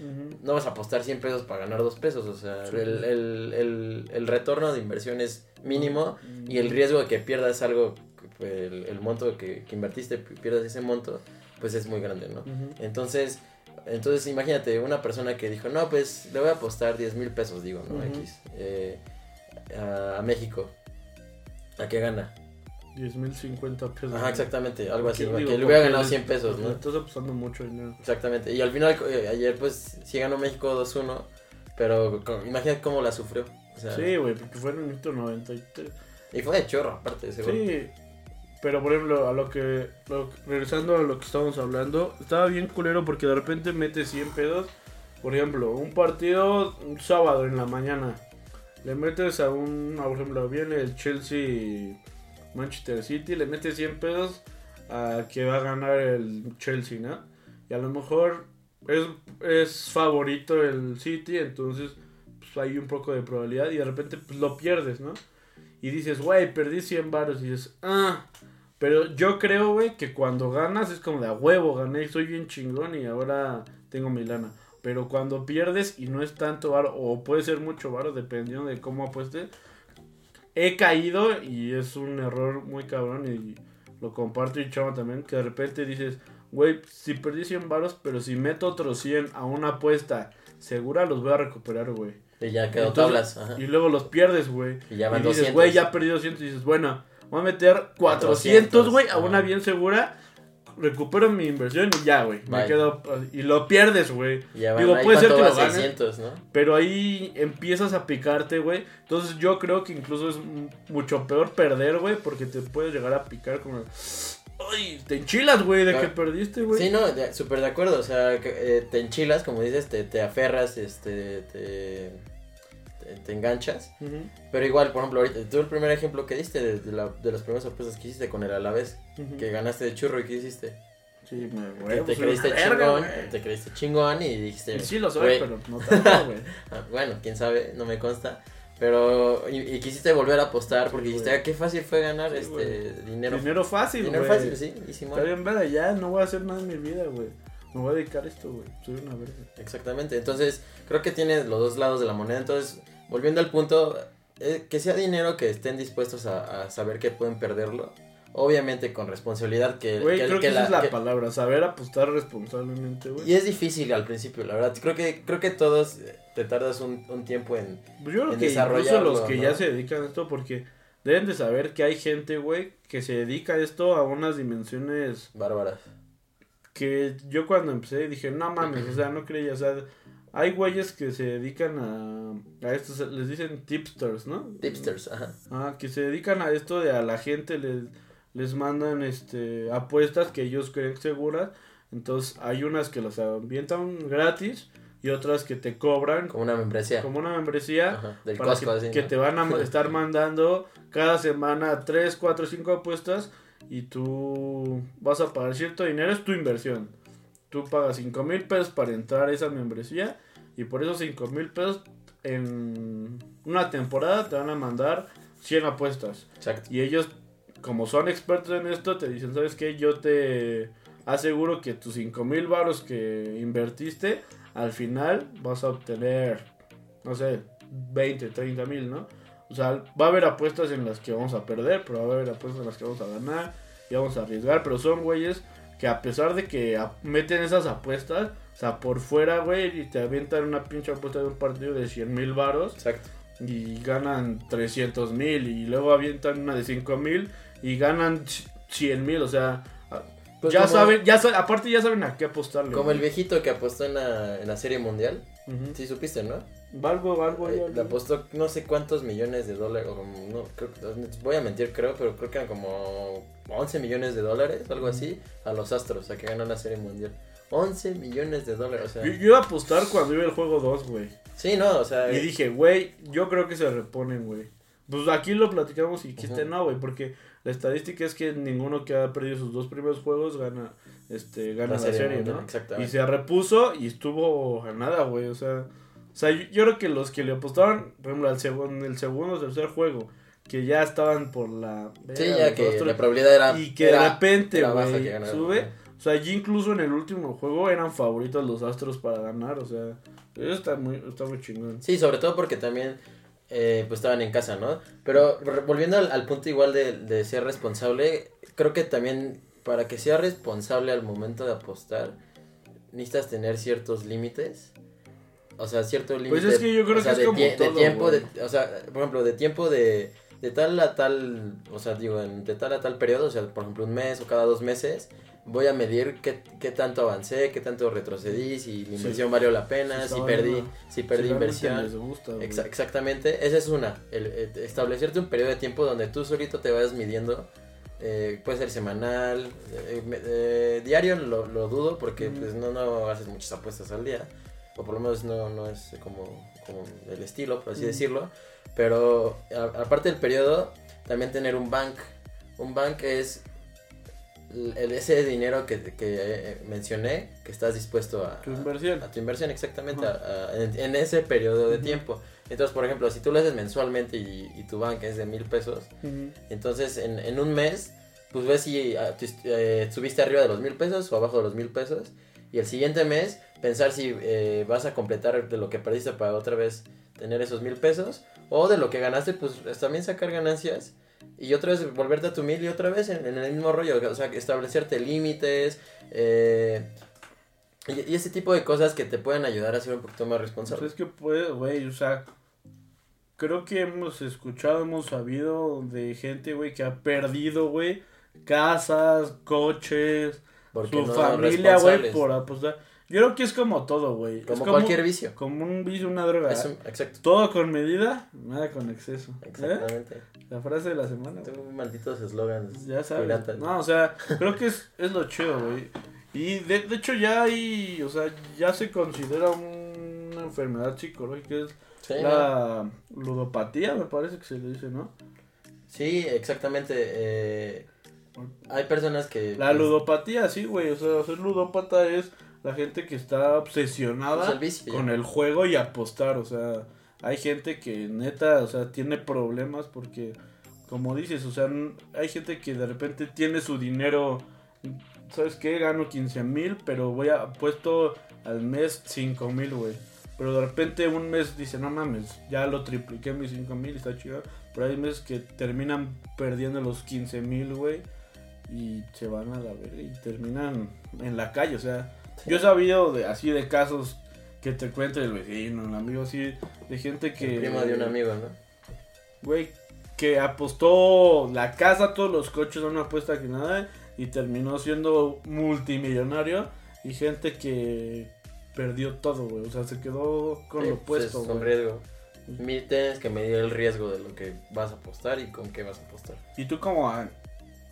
no vas a apostar 100 pesos para ganar 2 pesos, o sea, Sí. el, el, el, el retorno de inversión es mínimo y el riesgo de que pierdas algo, el, el monto que, que invertiste, pierdas ese monto, pues es muy grande, ¿no? Ujú. Entonces, entonces imagínate una persona que dijo, no, pues le voy a apostar 10 mil pesos, digo, ¿no? Ujú. X, eh, a, a México. ¿A qué gana? 10 mil 50 pesos. Ajá, exactamente, algo así, Porque, que digo, le hubiera ganado le- 100 pesos, ¿no? Estás apostando mucho dinero. Exactamente, y al final, eh, ayer pues sí ganó México 2-1, pero co- imagínate cómo la sufrió. O sea, Sí, güey, porque fue en el minuto 93. Y fue de chorro, aparte gol. Sí, pero por ejemplo, a lo que, regresando a lo que estábamos hablando, estaba bien culero porque de repente metes 100 pedos. Por ejemplo, un partido un sábado en la mañana. Le metes a un, por ejemplo, viene el Chelsea Manchester City, le metes 100 pesos a que va a ganar el Chelsea, ¿no? Y a lo mejor es, es favorito el City, entonces pues, hay un poco de probabilidad y de repente pues, lo pierdes, ¿no? Y dices, güey, perdí 100 baros y dices, ah, pero yo creo, güey, que cuando ganas es como de a huevo, gané, soy bien chingón y ahora tengo mi lana. Pero cuando pierdes y no es tanto varo, o puede ser mucho varo, dependiendo de cómo apueste, he caído y es un error muy cabrón y lo comparto y chavo también, que de repente dices, güey, si perdí 100 varos, pero si meto otros 100 a una apuesta segura, los voy a recuperar, güey. Y ya quedó Entonces, tablas. Ajá. Y luego los pierdes, güey. Y ya Y van dices, 200. güey, ya perdí 200. Y dices, bueno, voy a meter 400, güey, a una bien segura. Recupero mi inversión y ya, güey. Me quedo. Y lo pierdes, güey. Y Digo, puede ser que lo ganes. 600, ¿no? Pero ahí empiezas a picarte, güey. Entonces yo creo que incluso es mucho peor perder, güey. Porque te puedes llegar a picar como. Ay, te enchilas, güey, de Claro. que perdiste, güey. Sí, no, súper de acuerdo. O sea, que, eh, te enchilas, como dices, te, te aferras, este, te, te, te enganchas. Pero igual, por ejemplo, ahorita, tú el primer ejemplo que diste de, de, la, de las primeras sorpresas que hiciste con el Alavés, ujú. que ganaste de churro y que hiciste. Sí, me, Que te creíste verga, chingón, te creíste chingón y dijiste. Y sí lo soy, güey, pero no tanto, (laughs) güey. bueno, quién sabe, no me consta. Pero, y, y quisiste volver a apostar porque Sí, dijiste, ah, qué fácil fue ganar Sí, este dinero. Dinero fácil, Dinero güey. fácil, sí, y Simón. Está bien, verga, ya no voy a hacer nada en mi vida, güey. Me voy a dedicar a esto, güey. Soy una verga. Exactamente, entonces creo que tiene los dos lados de la moneda. Entonces, volviendo al punto, eh, que sea dinero que estén dispuestos a, a saber que pueden perderlo. Obviamente con responsabilidad que... Güey, creo que, esa es la que- palabra. Saber apostar responsablemente, güey. Y es difícil al principio, la verdad. Creo que, creo que todos eh, te tardas un, un tiempo en... Pues yo creo en que incluso los que ¿no? ya se dedican a esto, porque deben de saber que hay gente, güey, que se dedica a esto a unas dimensiones Bárbaras. que yo cuando empecé dije, no mames, o sea, no creía, o sea, hay güeyes que se dedican a, a esto, les dicen tipsters, ¿no? Tipsters, ajá. Ah, que se dedican a esto de a la gente les, les mandan este apuestas que ellos creen seguras. Entonces hay unas que las ambientan gratis y otras que te cobran Como una membresía. como una membresía Ajá, del para Costco, que, así, que te van a (laughs) estar mandando cada semana 3, 4, 5 apuestas y tú vas a pagar cierto dinero, es tu inversión. Tú pagas 5 mil pesos para entrar a esa membresía y por esos 5 mil pesos en una temporada te van a mandar 100 apuestas. Exacto. Y ellos, como son expertos en esto, te dicen, ¿sabes qué? Yo te aseguro que tus 5 mil baros que invertiste, al final vas a obtener, no sé, 20, 30 mil, ¿no? O sea, va a haber apuestas en las que vamos a perder, pero va a haber apuestas en las que vamos a ganar y vamos a arriesgar, pero son güeyes que a pesar de que meten esas apuestas, o sea, por fuera, güey, y te avientan una pinche apuesta de un partido de 100 mil varos Exacto. y ganan 300 mil y luego avientan una de 5 mil y ganan 100 mil, o sea, Pues ya como- saben, ya sa- aparte ya saben a qué apostarle. Como el viejito que apostó en la, en la Serie Mundial. Ujú. Sí, supiste, ¿no? Valgo, valgo, Eh, ya, le apostó no sé cuántos millones de dólares. o como- no, creo, voy a mentir, creo, pero creo que eran como 11 millones de dólares, algo así, a los Astros, a que ganó la Serie Mundial. 11 millones de dólares, o sea. Yo, yo iba a apostar cuando iba el juego 2, güey. Sí, no, o sea. Y dije, güey, yo creo que se reponen, güey. Pues aquí lo platicamos y dijiste Ujú. no, güey, porque la estadística es que ninguno que ha perdido sus dos primeros juegos gana, este, gana la, serie ¿no? exactamente. Y se repuso y estuvo a nada, güey, o sea, o sea, yo, yo creo que los que le apostaron, por ejemplo, al segundo, el segundo o tercer juego, que ya estaban por la... sí, ya que la probabilidad era. y que de repente, güey, sube. O sea, allí incluso en el último juego eran favoritos los Astros para ganar, o sea, eso está muy, está muy chingón. Sí, sobre todo porque también eh, pues estaban en casa, ¿no? Pero volviendo al, al punto igual de, de ser responsable, creo que también para que sea responsable al momento de apostar, necesitas tener ciertos límites. O sea, cierto límite. Pues es que yo creo o sea, es de, como tie- de todo, tiempo, de, o sea, por ejemplo, de tiempo de, de tal a tal, o sea, digo, de tal a tal periodo, o sea, por ejemplo, un mes o cada dos meses, voy a medir qué, qué tanto avancé, qué tanto retrocedí, si la inversión valió la pena, Sí, si perdí, si perdí Si inversión. les gusta. Exa- exactamente, esa es una, el, eh, establecerte un periodo de tiempo donde tú solito te vayas midiendo, eh, puede ser semanal, eh, eh, diario lo, lo dudo porque Ujú. pues no, no haces muchas apuestas al día, o por lo menos no, no es como, como el estilo, por así Ujú. decirlo, pero a- aparte del periodo, también tener un bank, un bank es el, el- ese dinero que, que eh, mencioné que estás dispuesto a, Tu inversión. a tu inversión exactamente Ajá. a- a- en, en ese periodo de tiempo. Entonces, por ejemplo, si tú lo haces mensualmente y, y tu banca es de mil pesos, entonces en, en un mes, pues ves si ah, est- eh, subiste arriba de los mil pesos o abajo de los mil pesos. Y el siguiente mes, pensar si eh, vas a completar de lo que perdiste para otra vez tener esos mil pesos. O de lo que ganaste, pues es también sacar ganancias. Y otra vez volverte a tu mil y otra vez en, en el mismo rollo. O sea, establecerte límites. eh, y, y ese tipo de cosas que te pueden ayudar a ser un poquito más Pues responsable. es que puede, güey, o sea, creo que hemos escuchado, hemos sabido de gente, güey, que ha perdido, güey, casas, coches, Porque su no familia, güey, por apostar. Yo creo que es como todo, güey. Como cualquier vicio. Como un vicio, una droga. Exacto. Todo con medida, nada con exceso. ¿Eh? Exactamente. La frase de la semana. Tengo malditos eslogans. Ya sabes. No, o sea, creo que es, es lo chido, güey. Y de, de hecho ya hay, o sea, ya se considera una enfermedad psicológica, es Sí, la ludopatía, me parece que se le dice, ¿no? Sí, exactamente. eh, hay personas que. La pues, ludopatía, sí, güey, o sea, ser ludópata es la gente que está obsesionada Pues el vicio, con el juego y apostar, o sea, hay gente que neta, o sea, tiene problemas porque, como dices, o sea, hay gente que de repente tiene su dinero, ¿sabes qué? Gano 15 mil, pero voy a apuesto al mes 5 mil, güey. Pero de repente un mes dice, no mames, ya lo tripliqué mis 5 mil, está chido. Pero hay meses que terminan perdiendo los 15 mil, güey. Y se van a la verga y terminan en la calle, o sea. Yo he sabido de, así de casos que te cuenta el vecino, el amigo, así, de gente que... el primo de un amigo, ¿no? Güey, que apostó la casa, todos los coches a una apuesta que nada y terminó siendo multimillonario y gente que perdió todo, güey, o sea, se quedó con Sí, lo pues, puesto, es un güey. riesgo. Tienes que medir el riesgo de lo que vas a apostar y con qué vas a apostar. Y tú como, ah,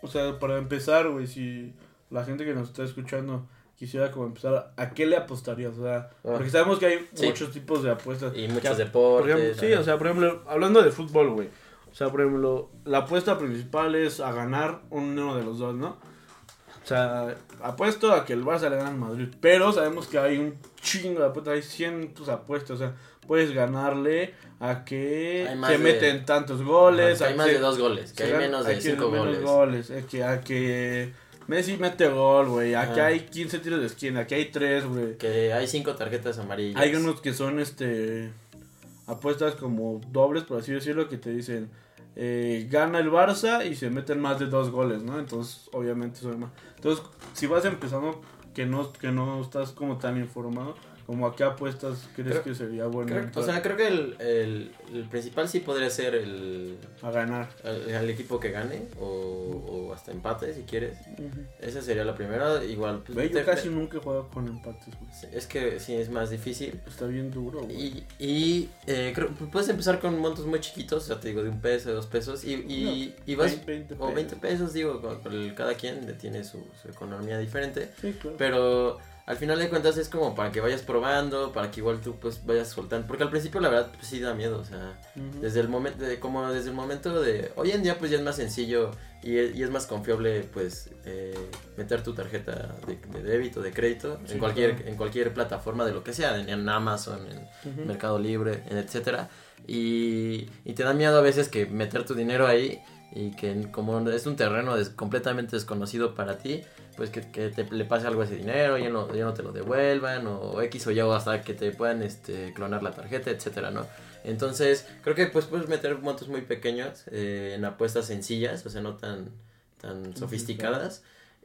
o sea, para empezar, güey, si la gente que nos está escuchando quisiera como empezar, ¿a qué le apostarías? O sea, porque sabemos que hay Ah. Sí. muchos tipos de apuestas. Y muchos deportes. Ejemplo, sí, o sea, por ejemplo, hablando de fútbol, güey. O sea, por ejemplo, la apuesta principal es a ganar uno de los dos, ¿no? O sea, apuesto a que el Barça le gana al Madrid. Pero sabemos que hay un chingo de apuestas, hay cientos de apuestas. O sea, puedes ganarle a que se de- meten tantos goles. que a hay más que de dos goles, que hay menos de cinco menos goles. goles, a que, a que Messi mete gol, güey. Aquí Ajá. hay 15 tiros de esquina, aquí hay 3, güey. Que hay cinco tarjetas amarillas. Hay unos que son este apuestas como dobles, por así decirlo, que te dicen eh, gana el Barça y se meten más de dos goles, ¿no? Entonces, obviamente son más. Entonces, si vas empezando que no que no estás como tan informado, como a qué apuestas crees Creo- que sería bueno Creo- o sea, creo que el, el, el principal sí podría ser el, a ganar. el equipo que gane o, o hasta empate si quieres. Esa sería la primera. Igual, pues, Ve, yo te- casi nunca he jugado con empates, güey. es que sí es más difícil. Está bien duro, güey. Y, y eh, creo, puedes empezar con montos muy chiquitos, o sea, te digo, de un peso, de dos pesos, y, y, y vas, 20, 20 o 20 pesos. pesos, digo, con- con el- cada quien tiene su, su economía diferente, Sí, claro. pero al final de cuentas es como para que vayas probando, para que igual tú pues vayas soltando, porque al principio la verdad pues sí da miedo, o sea, desde el momento, de, como desde el momento de, hoy en día pues ya es más sencillo y es, y es más confiable pues eh, meter tu tarjeta de, de débito, de crédito, Sí, en cualquier, claro. en cualquier plataforma de lo que sea, en, en Amazon, en. Mercado Libre, en etcétera, y, y te da miedo a veces que meter tu dinero ahí y que como es un terreno des- completamente desconocido para ti, pues que, que te, le pase algo a ese dinero, ya no, ya no te lo devuelvan, o X o Y, o hasta que te puedan este, clonar la tarjeta, etcétera, ¿no? Entonces, creo que pues puedes meter montos muy pequeños eh, en apuestas sencillas, o sea, no tan, tan sofisticadas.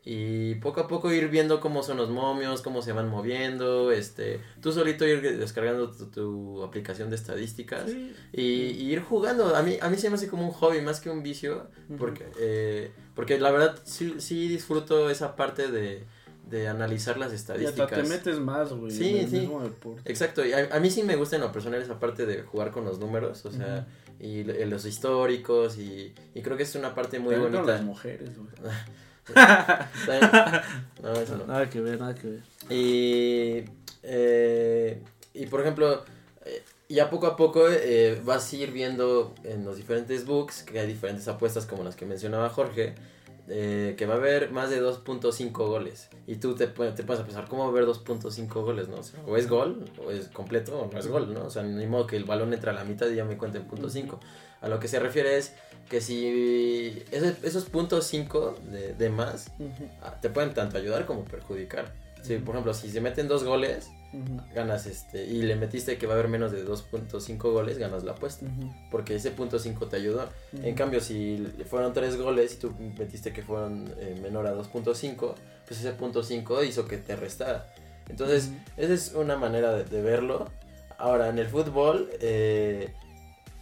Y poco a poco ir viendo cómo son los momios, cómo se van moviendo, este, tú solito ir descargando tu, tu aplicación de estadísticas Sí. y, y ir jugando. A mí, a mí se me hace como un hobby más que un vicio, porque, eh, porque la verdad sí, sí disfruto esa parte de, de analizar las Y hasta estadísticas. te metes más, güey. Sí, en el sí. mismo deporte. Exacto, y a, a mí sí me gusta en lo personal esa parte de jugar con los números, o sea, y l- los históricos, y, y creo que es una parte muy También con bonita. las mujeres, güey. (laughs) (laughs) No, eso no. Nada que ver, nada que ver. Y, eh, y por ejemplo, eh, ya poco a poco eh, vas a ir viendo en los diferentes books que hay diferentes apuestas como las que mencionaba Jorge, eh, que va a haber más de 2.5 goles. Y tú te, te puedes pensar, ¿cómo va a haber 2.5 goles? ¿no? O, sea, o es gol, o es completo, o no es gol, ¿no? O sea, ni modo que el balón entre a la mitad y ya me cuenten punto 5. A lo que se refiere es que si ese- esos puntos 5 de, de más ah, te pueden tanto ayudar como perjudicar. Si, por ejemplo, si se meten dos goles, ganas este y le metiste que va a haber menos de 2.5 goles, ganas la apuesta, porque ese punto 5 te ayudó. En cambio, si fueron tres goles y tú metiste que fueron eh, menor a 2.5, pues ese punto 5 hizo que te restara. Entonces, esa es una manera de, de verlo. Ahora, en el fútbol, eh,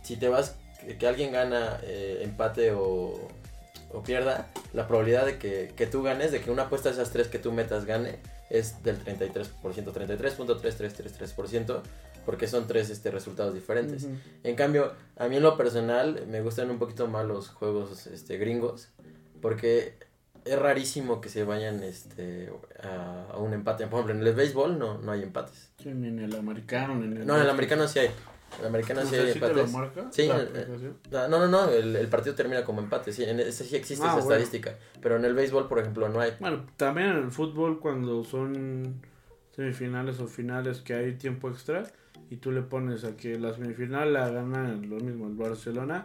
si te vas, que, alguien gana eh, empate o, o pierda, la probabilidad de que, que tú ganes, de que una apuesta de esas tres que tú metas gane, es del 33%, 33.3333%, porque son tres este, resultados diferentes. En cambio, a mí en lo personal me gustan un poquito más los juegos este, gringos, porque es rarísimo que se vayan este, a, a un empate. Por ejemplo, en el béisbol no, no hay empates. Sí, ni en el americano, ni en el. No, en el americano sí hay. El O sí hay ¿sí te lo empates. marca? Sí, la eh, aplicación? No, no, no, el, el partido termina como empate, sí, en ese sí existe Ah, esa bueno. estadística, pero en el béisbol, por ejemplo, no hay. Bueno, también en el fútbol cuando son semifinales o finales que hay tiempo extra y tú le pones a que la semifinal la gana lo mismo el Barcelona,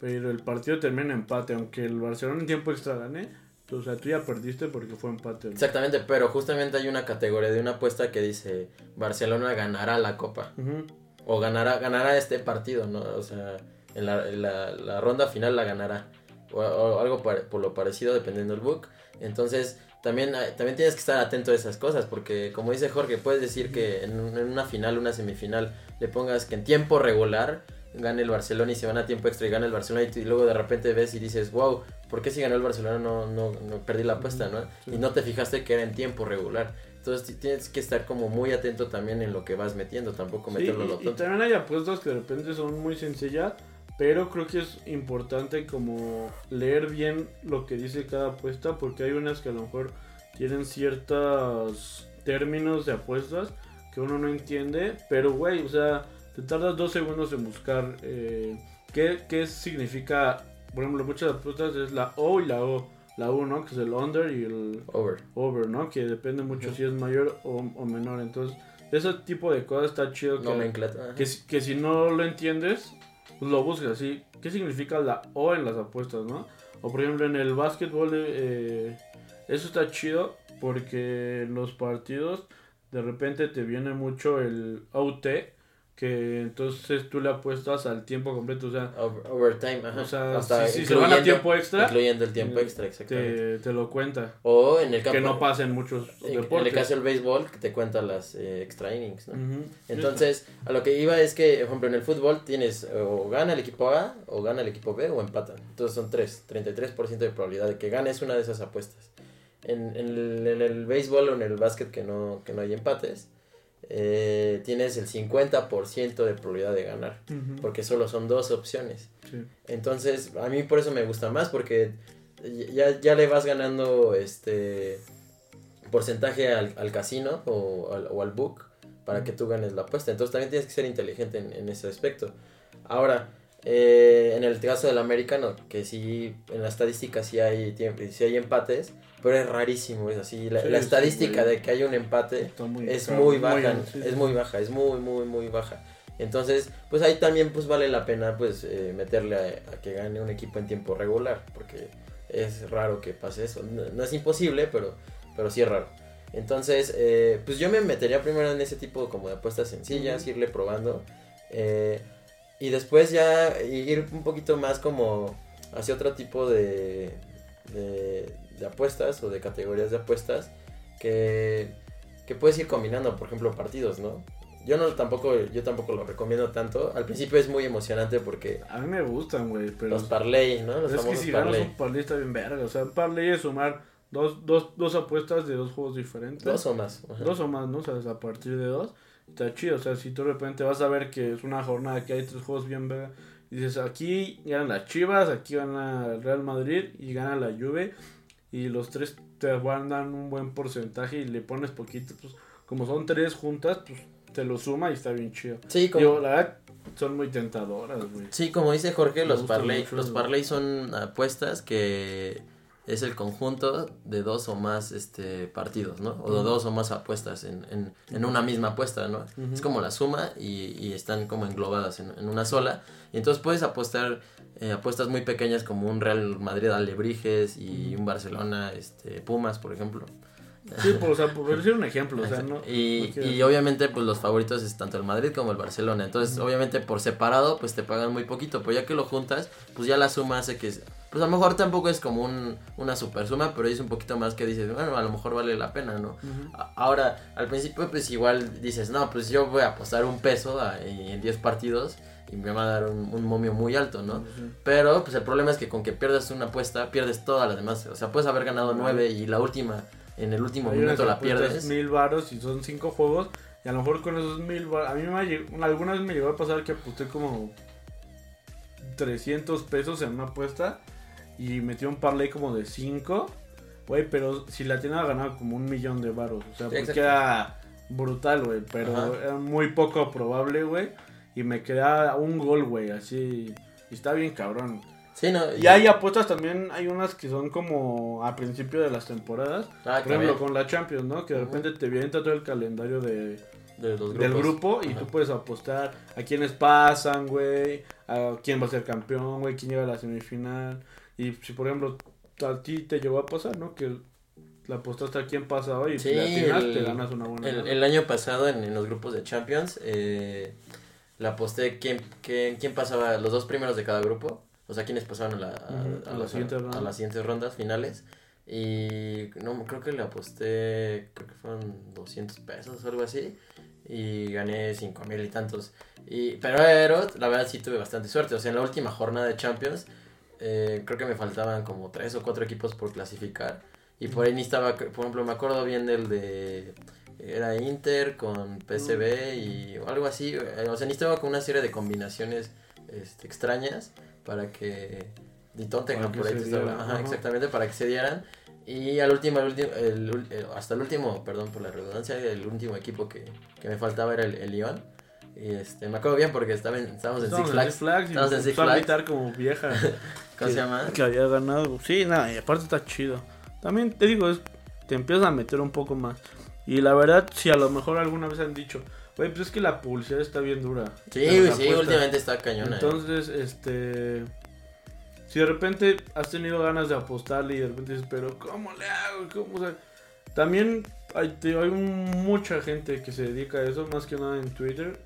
pero el partido termina en empate, aunque el Barcelona en tiempo extra gane, o sea, tú ya perdiste porque fue empate. ¿no? Exactamente, pero justamente hay una categoría de una apuesta que dice Barcelona ganará la copa. Ujú. O ganará, ganará este partido, ¿no? O sea, en la, en la, la ronda final la ganará. O, o algo por lo parecido, dependiendo del book. Entonces, también, hay- también tienes que estar atento a esas cosas, porque como dice Jorge, puedes decir que en, un- en una final, una semifinal, le pongas que en tiempo regular gane el Barcelona y se van a tiempo extra y gana el Barcelona y, tú- y luego de repente ves y dices, wow, ¿por qué si ganó el Barcelona no, no, no perdí la apuesta, no? Sí. Y no te fijaste que era en tiempo regular. Entonces ti- tienes que estar como muy atento también en lo que vas metiendo, tampoco Sí, meterlo a lo y, y tonto. también hay apuestas que de repente son muy sencillas, pero creo que es importante como leer bien lo que dice cada apuesta, porque hay unas que a lo mejor tienen ciertos términos de apuestas que uno no entiende, pero güey, o sea, te tardas dos segundos en buscar eh, qué, qué significa, por ejemplo, muchas apuestas es la O y la O. la U, ¿no? Que es el under y el Over. over, ¿no? Que depende mucho si es mayor o, o menor. Entonces, ese tipo de cosas está chido que, Nomenclatura. que, si- que si no lo entiendes, pues lo buscas así. ¿Qué significa la O en las apuestas, no? O por ejemplo en el básquetbol, eh, eso está chido porque en los partidos de repente te viene mucho el OT, que entonces tú le apuestas al tiempo completo, o sea, Over- overtime, ajá. o sea Hasta si, si se van a tiempo extra, Incluyendo el tiempo eh, extra, exactamente. te, te lo cuenta. O en el campo. Que no pasa en muchos en, en deportes. el caso del béisbol, que te cuenta las eh, extra innings, ¿no? Entonces, a lo que iba es que, por ejemplo, en el fútbol tienes o gana el equipo A, o gana el equipo B, o empatan. Entonces son tres, 33% de probabilidad de que ganes una de esas apuestas. En, en el, en el béisbol o en el básquet que no, que no hay empates, eh, tienes el 50% de probabilidad de ganar, porque solo son dos opciones. Sí. Entonces, a mí por eso me gusta más, porque ya, ya le vas ganando este porcentaje al, al casino o al, o al book para que tú ganes la apuesta. Entonces también tienes que ser inteligente en, en ese aspecto. Ahora, eh, en el caso del americano, que sí, en la estadística sí hay, sí hay empates, pero es rarísimo, es así. La, Sí, la sí, estadísca güey. de que hay un empate muy- es muy baja, sí, es muy baja, es muy, muy, muy baja. Entonces, pues ahí también pues vale la pena pues eh, meterle a, a que gane un equipo en tiempo regular, porque es raro que pase eso. No, no es imposible, pero, pero sí es raro. Entonces, eh, pues yo me metería primero en ese tipo como de apuestas sencillas, irle probando. eh, y después ya ir un poquito más como hacia otro tipo de, de, de apuestas o de categorías de apuestas que, que puedes ir combinando, por ejemplo, partidos, ¿no? Yo no tampoco, yo tampoco lo recomiendo tanto. Al principio es muy emocionante porque A mí me gustan, güey, pero... los parlay, ¿no? Los es que si ganas parlay. un parlay está bien verga. O sea, un parlay es sumar dos, dos, dos apuestas de dos juegos diferentes. Dos o más. ajá. Dos o más, ¿no? O sea, a partir de dos. Está chido. O sea, si tú de repente vas a ver que es una jornada que hay tres juegos bien verga. Dices, aquí ganan las Chivas, aquí gana el Real Madrid y gana la Juve. Y los tres te guardan un buen porcentaje y le pones poquito. Pues como son tres juntas, pues te lo suma y está bien chido. Sí, como, Digo, la verdad, son muy tentadoras, güey. sí, como dice Jorge, Me los parlay, los parlay son apuestas que es el conjunto de dos o más este partidos, ¿no? O de dos o más apuestas en, en, en una misma apuesta, ¿no? Es como la suma y, y están como englobadas en, en una sola. Y entonces puedes apostar eh, apuestas muy pequeñas como un Real Madrid Alebrijes y un Barcelona este Pumas, por ejemplo. Sí, pues, o sea, por decir un ejemplo, o sea, no. (laughs) y, no y obviamente pues los favoritos es tanto el Madrid como el Barcelona. Entonces obviamente por separado pues te pagan muy poquito. Pero ya que lo juntas pues ya la suma hace que... Pues a lo mejor tampoco es como un, una super suma, pero es un poquito más que dices, bueno, a lo mejor vale la pena, ¿no? Ujú. A- Ahora, al principio pues igual dices, no, pues yo voy a apostar un peso a- en 10 partidos y me va a dar un, un momio muy alto, ¿no? Sí. Pero pues el problema es que con que pierdas una apuesta, pierdes todas las demás. O sea, puedes haber ganado Claro. 9 y la última, en el último Hay minuto la pierdes. mil varos y son cinco juegos. Y a lo mejor con esos mil varos. A mí me ha lleg- alguna vez me llegó a pasar que aposté como 300 pesos en una apuesta. Y metí un parlay como de 5. Güey, pero si la tenía ganado como un millón de varos. O sea, Sí, porque era brutal, güey. Pero Ajá. era muy poco probable, güey. Y me quedaba un gol, güey. Así. Y está bien cabrón. Sí, no. Y hay apuestas también, hay unas que son como a principio de las temporadas. Ah, Por ejemplo, con la Champions, ¿no? Que de repente te viene todo el calendario de, de los grupos. del grupo y Ajá. tú puedes apostar a quiénes pasan, güey, a quién va a ser campeón, güey, quién llega a la semifinal. Y si, por ejemplo, a ti te llegó a pasar, ¿no? Que la apostaste a quién pasa hoy y Sí, la el- te ganas una buena. El, año pasado en, en los grupos de Champions, eh, la aposté quién, quién, quién pasaba, los dos primeros de cada grupo, o sea, quiénes pasaban a, la, a, las- a las siguientes rondas finales. Y no, creo que le aposté, creo que fueron 200 pesos o algo así. Y gané 5 mil y tantos. Y, pero la verdad sí tuve bastante suerte. O sea, en la última jornada de Champions, eh, creo que me faltaban como 3 o 4 equipos por clasificar. Y por ahí ni estaba, por ejemplo, me acuerdo bien del de... Era Inter con PSV y algo así. eh, O sea, ni estaba con una serie de combinaciones este, extrañas para que... Di Tottenham por ahí estaba- ajá, exactamente, para que se dieran. Y al último, el último el el- hasta el último, perdón por la redundancia, el último equipo que, que me faltaba era el, el Lyon. Y este, me acuerdo bien porque estaba en- estábamos en Six Flags. Flags Estábamos en Six a Flags. gritar como vieja. (laughs) ¿Cómo se que- llama? Que había ganado. Sí, nada, y aparte está chido. También te digo, es, te empiezas a meter un poco más. Y la verdad, si a lo mejor alguna vez han dicho, güey, pues es que la publicidad está bien dura. Sí, sí, apuestas". últimamente está cañona. eh. Entonces, este. Si de repente has tenido ganas de apostarle y de repente dices, pero ¿cómo le hago? ¿Cómo? O sea, también hay, te- hay mucha gente que se dedica a eso, más que nada en Twitter.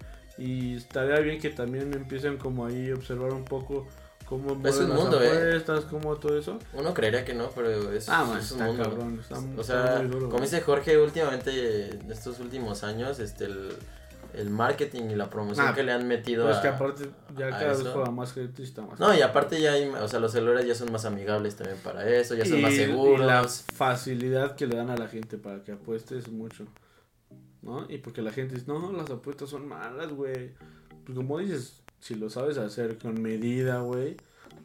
Y estaría bien que también empiecen como ahí a observar un poco cómo mueven un mundo, ¿eh? cómo todo eso. Uno creería que no, pero es, Ah, man, es un está mundo. cabrón, está- o sea, muy duro, como dice Jorge, últimamente, en estos últimos años, este, el, el marketing y la promoción Ah, que le han metido Pues a... que aparte ya cada vez juega más gente y está más. No, y aparte ya hay, o sea, los celulares ya son más amigables también para eso, ya son y, más y seguros. la facilidad que le dan a la gente para que apueste es mucho. ¿No? Y porque la gente dice, no, las apuestas son malas, güey. Pues como dices, si lo sabes hacer con medida, güey.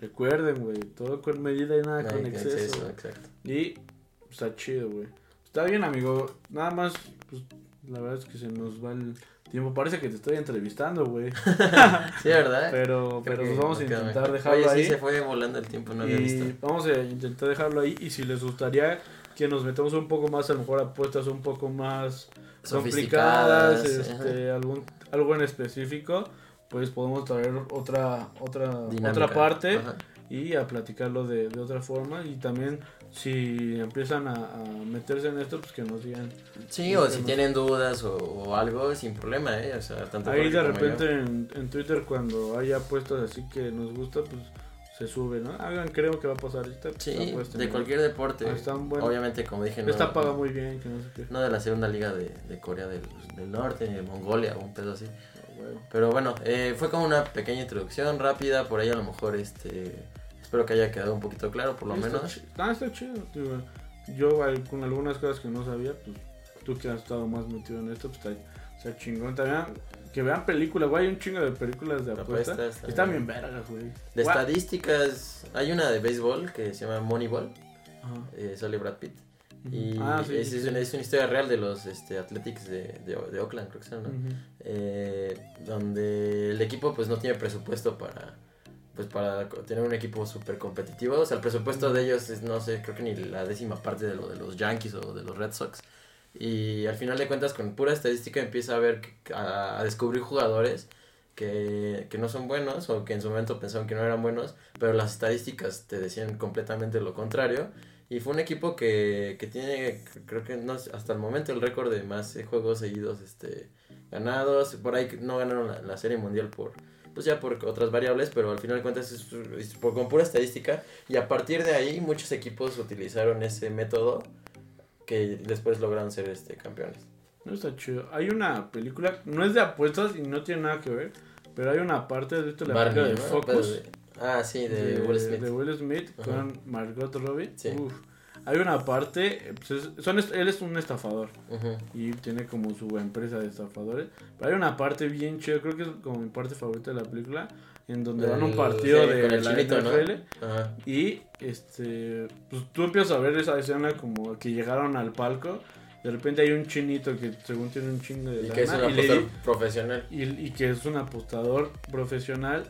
Recuerden, güey, todo con medida y nada con exceso. exceso, exacto. Y pues, está chido, güey. Está bien, amigo. Nada más, pues la verdad es que se nos va el tiempo. Parece que te estoy entrevistando, güey. (laughs) Sí, ¿verdad? Pero, Creo pero pues vamos a intentar mejor. dejarlo Oye, ahí. sí, se fue volando el tiempo, no había visto. vamos a intentar dejarlo ahí. Y si les gustaría que nos metamos un poco más, a lo mejor apuestas un poco más complicadas, este, algún, algo en específico, pues podemos traer otra otra Dinámica. otra parte Ajá. y a platicarlo de, de otra forma. Y también si empiezan a, a meterse en esto, pues que nos digan. Sí, o si tienen dudas o, o algo, sin problema, ¿eh? O sea, tanto Ahí de repente en, en Twitter cuando haya apuestas así que nos gusta, pues se sube, ¿no? Hagan, creo que va a pasar esta. pues, Sí, de cualquier deporte. Ah. Obviamente, como dije, no, Esta paga muy bien, que no sé qué. no de la segunda liga de, de Corea del, del Norte, ni de Mongolia, o un pedo así. Ah. Pero bueno, eh, fue como una pequeña introducción rápida, por ahí a lo mejor, este, espero que haya quedado un poquito claro, por lo Está menos. chi- Ah, está chido. yo con algunas cosas que no sabía, pues tú que has estado más metido en esto, pues está, está chingón. También que vean películas, güey, hay un chingo de películas de apuestas. Apuestas, Están también. bien vergas, güey. De estadísticas, hay una de béisbol que se llama Moneyball, Ajá. eh, sale Brad Pitt. Y Ah, sí, es, sí, es sí. una, es una historia real de los este, Athletics de, de, de Oakland, creo que son, ¿no? Eh, donde el equipo pues no tiene presupuesto para pues para tener un equipo súper competitivo, o sea, el presupuesto de ellos es no sé, creo que ni la décima parte de lo de los Yankees o de los Red Sox. Y al final de cuentas con pura estadística empieza a ver a, a descubrir jugadores que, que no son buenos o que en su momento pensaron que no eran buenos, pero las estadísticas te decían completamente lo contrario. Y fue un equipo que, que tiene, creo que no, hasta el momento, el récord de más eh, juegos seguidos este, ganados. Por ahí no ganaron la, la Serie Mundial por, pues ya por otras variables, pero al final de cuentas es por, con pura estadística. Y a partir de ahí muchos equipos utilizaron ese método que después lograron ser este, campeones. No está chido. Hay una película, no es de apuestas y no tiene nada que ver, pero hay una parte de esto, la película de Focus. de- ah, sí, de, Will Smith. de Will Smith Ajá. con Margot Robbie. Sí. Uf. Hay una parte, pues es- son, él es un estafador y tiene como su empresa de estafadores. Pero hay una parte bien chida, creo que es como mi parte favorita de la película, en donde van a un El- partido sí, de la chinito, ¿no? NFL. Y este, pues tú empiezas a ver esa escena como que llegaron al palco. De repente hay un chinito que según tiene un chingo de Y que es un lana, y, profesional. y, y que es un apostador profesional,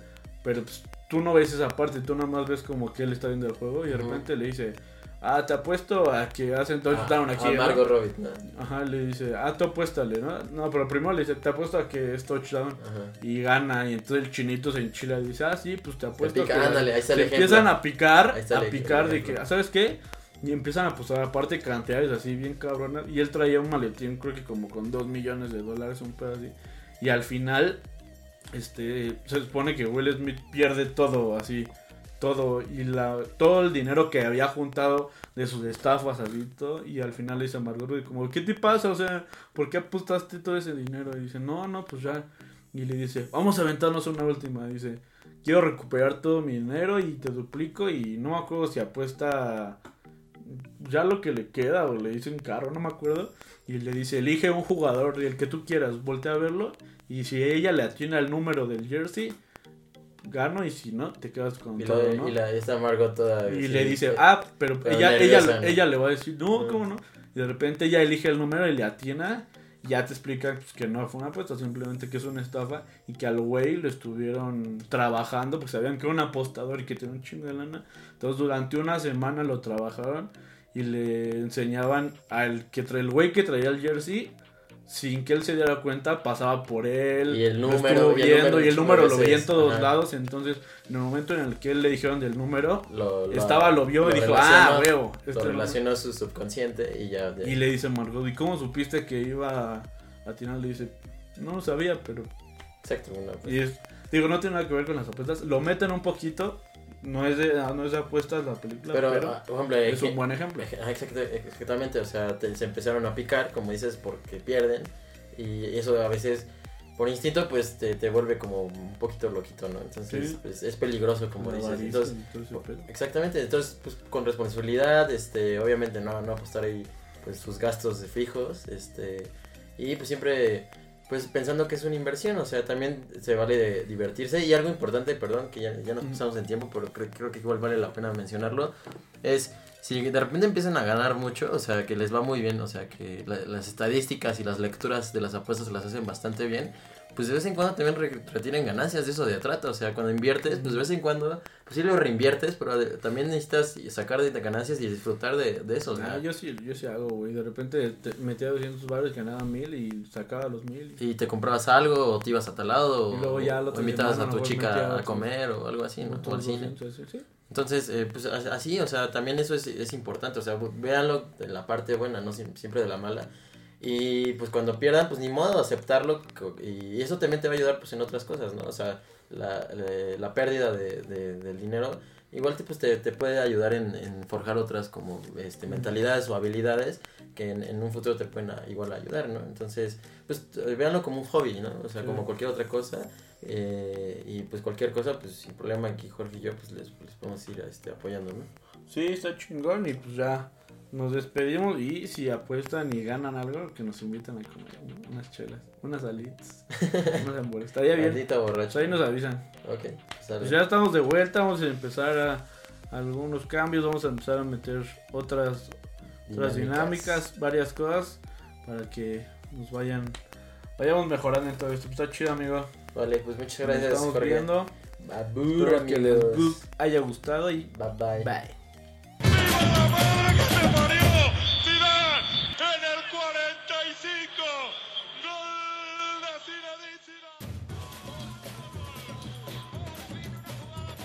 pero pues, tú no ves esa parte, tú nada más ves como que él está viendo el juego y de repente le dice, ah, te apuesto a que hacen touchdown Ah, aquí. a ¿no?". Margot Robbie. Ajá, le dice, ah, tú apuéstale, ¿no? No, pero primero le dice, te apuesto a que es touchdown. Ajá. Y gana, y entonces el chinito se enchila y dice, ah, sí, pues te apuesto pica, que ándale, ahí está el ejemplo. empiezan a picar, Ahí está a picar de que, ¿sabes qué? Y empiezan a apostar aparte cantidades así bien cabronas. Y él traía un maletín, creo que como con 2 millones de dólares, un pedo así. Y al final, este, se supone que Will Smith pierde todo así. Todo, y la, todo el dinero que había juntado de sus estafas, todo, y al final le dice a Margot Robbie como, ¿qué te pasa? O sea, ¿por qué apostaste todo ese dinero? Y dice, no, no, pues ya. Y le dice, vamos a aventarnos una última. Dice, quiero recuperar todo mi dinero y te duplico y no me acuerdo si apuesta ya lo que le queda o le dice un carro, no me acuerdo. Y le dice, elige un jugador, el que tú quieras, voltea a verlo. Y si ella le atina el número del jersey, gano y si no, te quedas con Y, todo, ¿no? y la, esta Margot toda. Y sí, le dice, ah, pero, pero ella, nerviosa, ella, ¿no? ella le va a decir, no. ¿cómo no? Y de repente ella elige el número y le atina. Ya te explican pues, que no fue una apuesta, simplemente que es una estafa y que al güey lo estuvieron trabajando porque sabían que era un apostador y que tenía un chingo de lana. Entonces durante una semana lo trabajaron y le enseñaban al que trae el güey que traía el jersey sin que él se diera cuenta, pasaba por él. Y el lo número, estuvo y el viendo, número y el número lo veía en todos ajá. lados. Entonces, en el momento en el que él le dijeron del número, Lo, lo- estaba, lo vio y lo dijo, relacionó- ah, huevo. este Lo no". relacionó a su subconsciente y ya. Y le dice Margot, ¿y cómo supiste que iba a atinar? Le dice, no lo sabía, pero... Exacto, una, pues, Y es, digo, no tiene nada que ver con las apuestas. Lo meten un poquito, no es de, no es de apuestas la película, pero, pero, ah, por ejemplo, es un buen ejemplo. eje- ah, exactamente, o sea, te- se empezaron a picar, como dices, porque pierden. Y eso a veces, por instinto, pues te, te vuelve como un poquito loquito, ¿no? Entonces, Sí. pues, es peligroso, como dices. Entonces. Exactamente, entonces pues con responsabilidad, este, obviamente no, no apostar ahí pues sus gastos fijos, este, y pues siempre pues pensando que es una inversión, o sea, también se vale de divertirse. Y algo importante, perdón, que ya, ya nos pasamos en tiempo, pero creo, creo que igual vale la pena mencionarlo, es si de repente empiezan a ganar mucho, o sea, que les va muy bien, o sea, que la- las estadísticas y las lecturas de las apuestas las hacen bastante bien, pues de vez en cuando también re- retienen ganancias de eso de trata, o sea, cuando inviertes, pues de vez en cuando, pues sí lo reinviertes, pero también necesitas sacar de ganancias y disfrutar de, de eso, Ah, ¿no? yo sí, yo sí hago, güey. De repente te metía 200 baros, ganaba 1000 y sacaba los 1000. Y te comprabas algo, o te ibas a tal lado, Y luego ya o, invitabas a tu chica a comer o algo así, ¿no? O al cine. 200, sí, sí. Entonces, eh, pues así, o sea, también eso es, es importante, o sea, véanlo de la parte buena, no Siem- siempre de la mala. Y pues cuando pierdan, pues ni modo, aceptarlo. Y eso también te va a ayudar pues en otras cosas, ¿no? O sea, la, la, la pérdida de, de- del dinero, igual te, pues, te, te puede ayudar en, en forjar otras como este, mentalidades o habilidades que en, en un futuro te pueden a- igual ayudar, ¿no? Entonces, pues eh, véanlo como un hobby, ¿no? O sea, como cualquier otra cosa. eh, y pues cualquier cosa, pues sin problema aquí Jorge y yo pues les, les podemos ir este, apoyando, ¿no? Sí, está chingón y pues ya nos despedimos y si apuestan y ganan algo, que nos inviten a comer ¿no? unas chelas, unas alitas, (laughs) unas hamburguesas. Estaría bien. Maldita Pues borracho. ahí nos avisan. Ok, sale. Pues ya estamos de vuelta, vamos a empezar a algunos cambios, vamos a empezar a meter otras, otras dinámicas, varias cosas para que nos vayan vayamos mejorando en todo esto. Pues está chido, amigo. Vale, pues muchas Nos gracias, estamos Jorge. viendo. Babur, Espero que les haya gustado y Bye bye. bye. ¡Viva la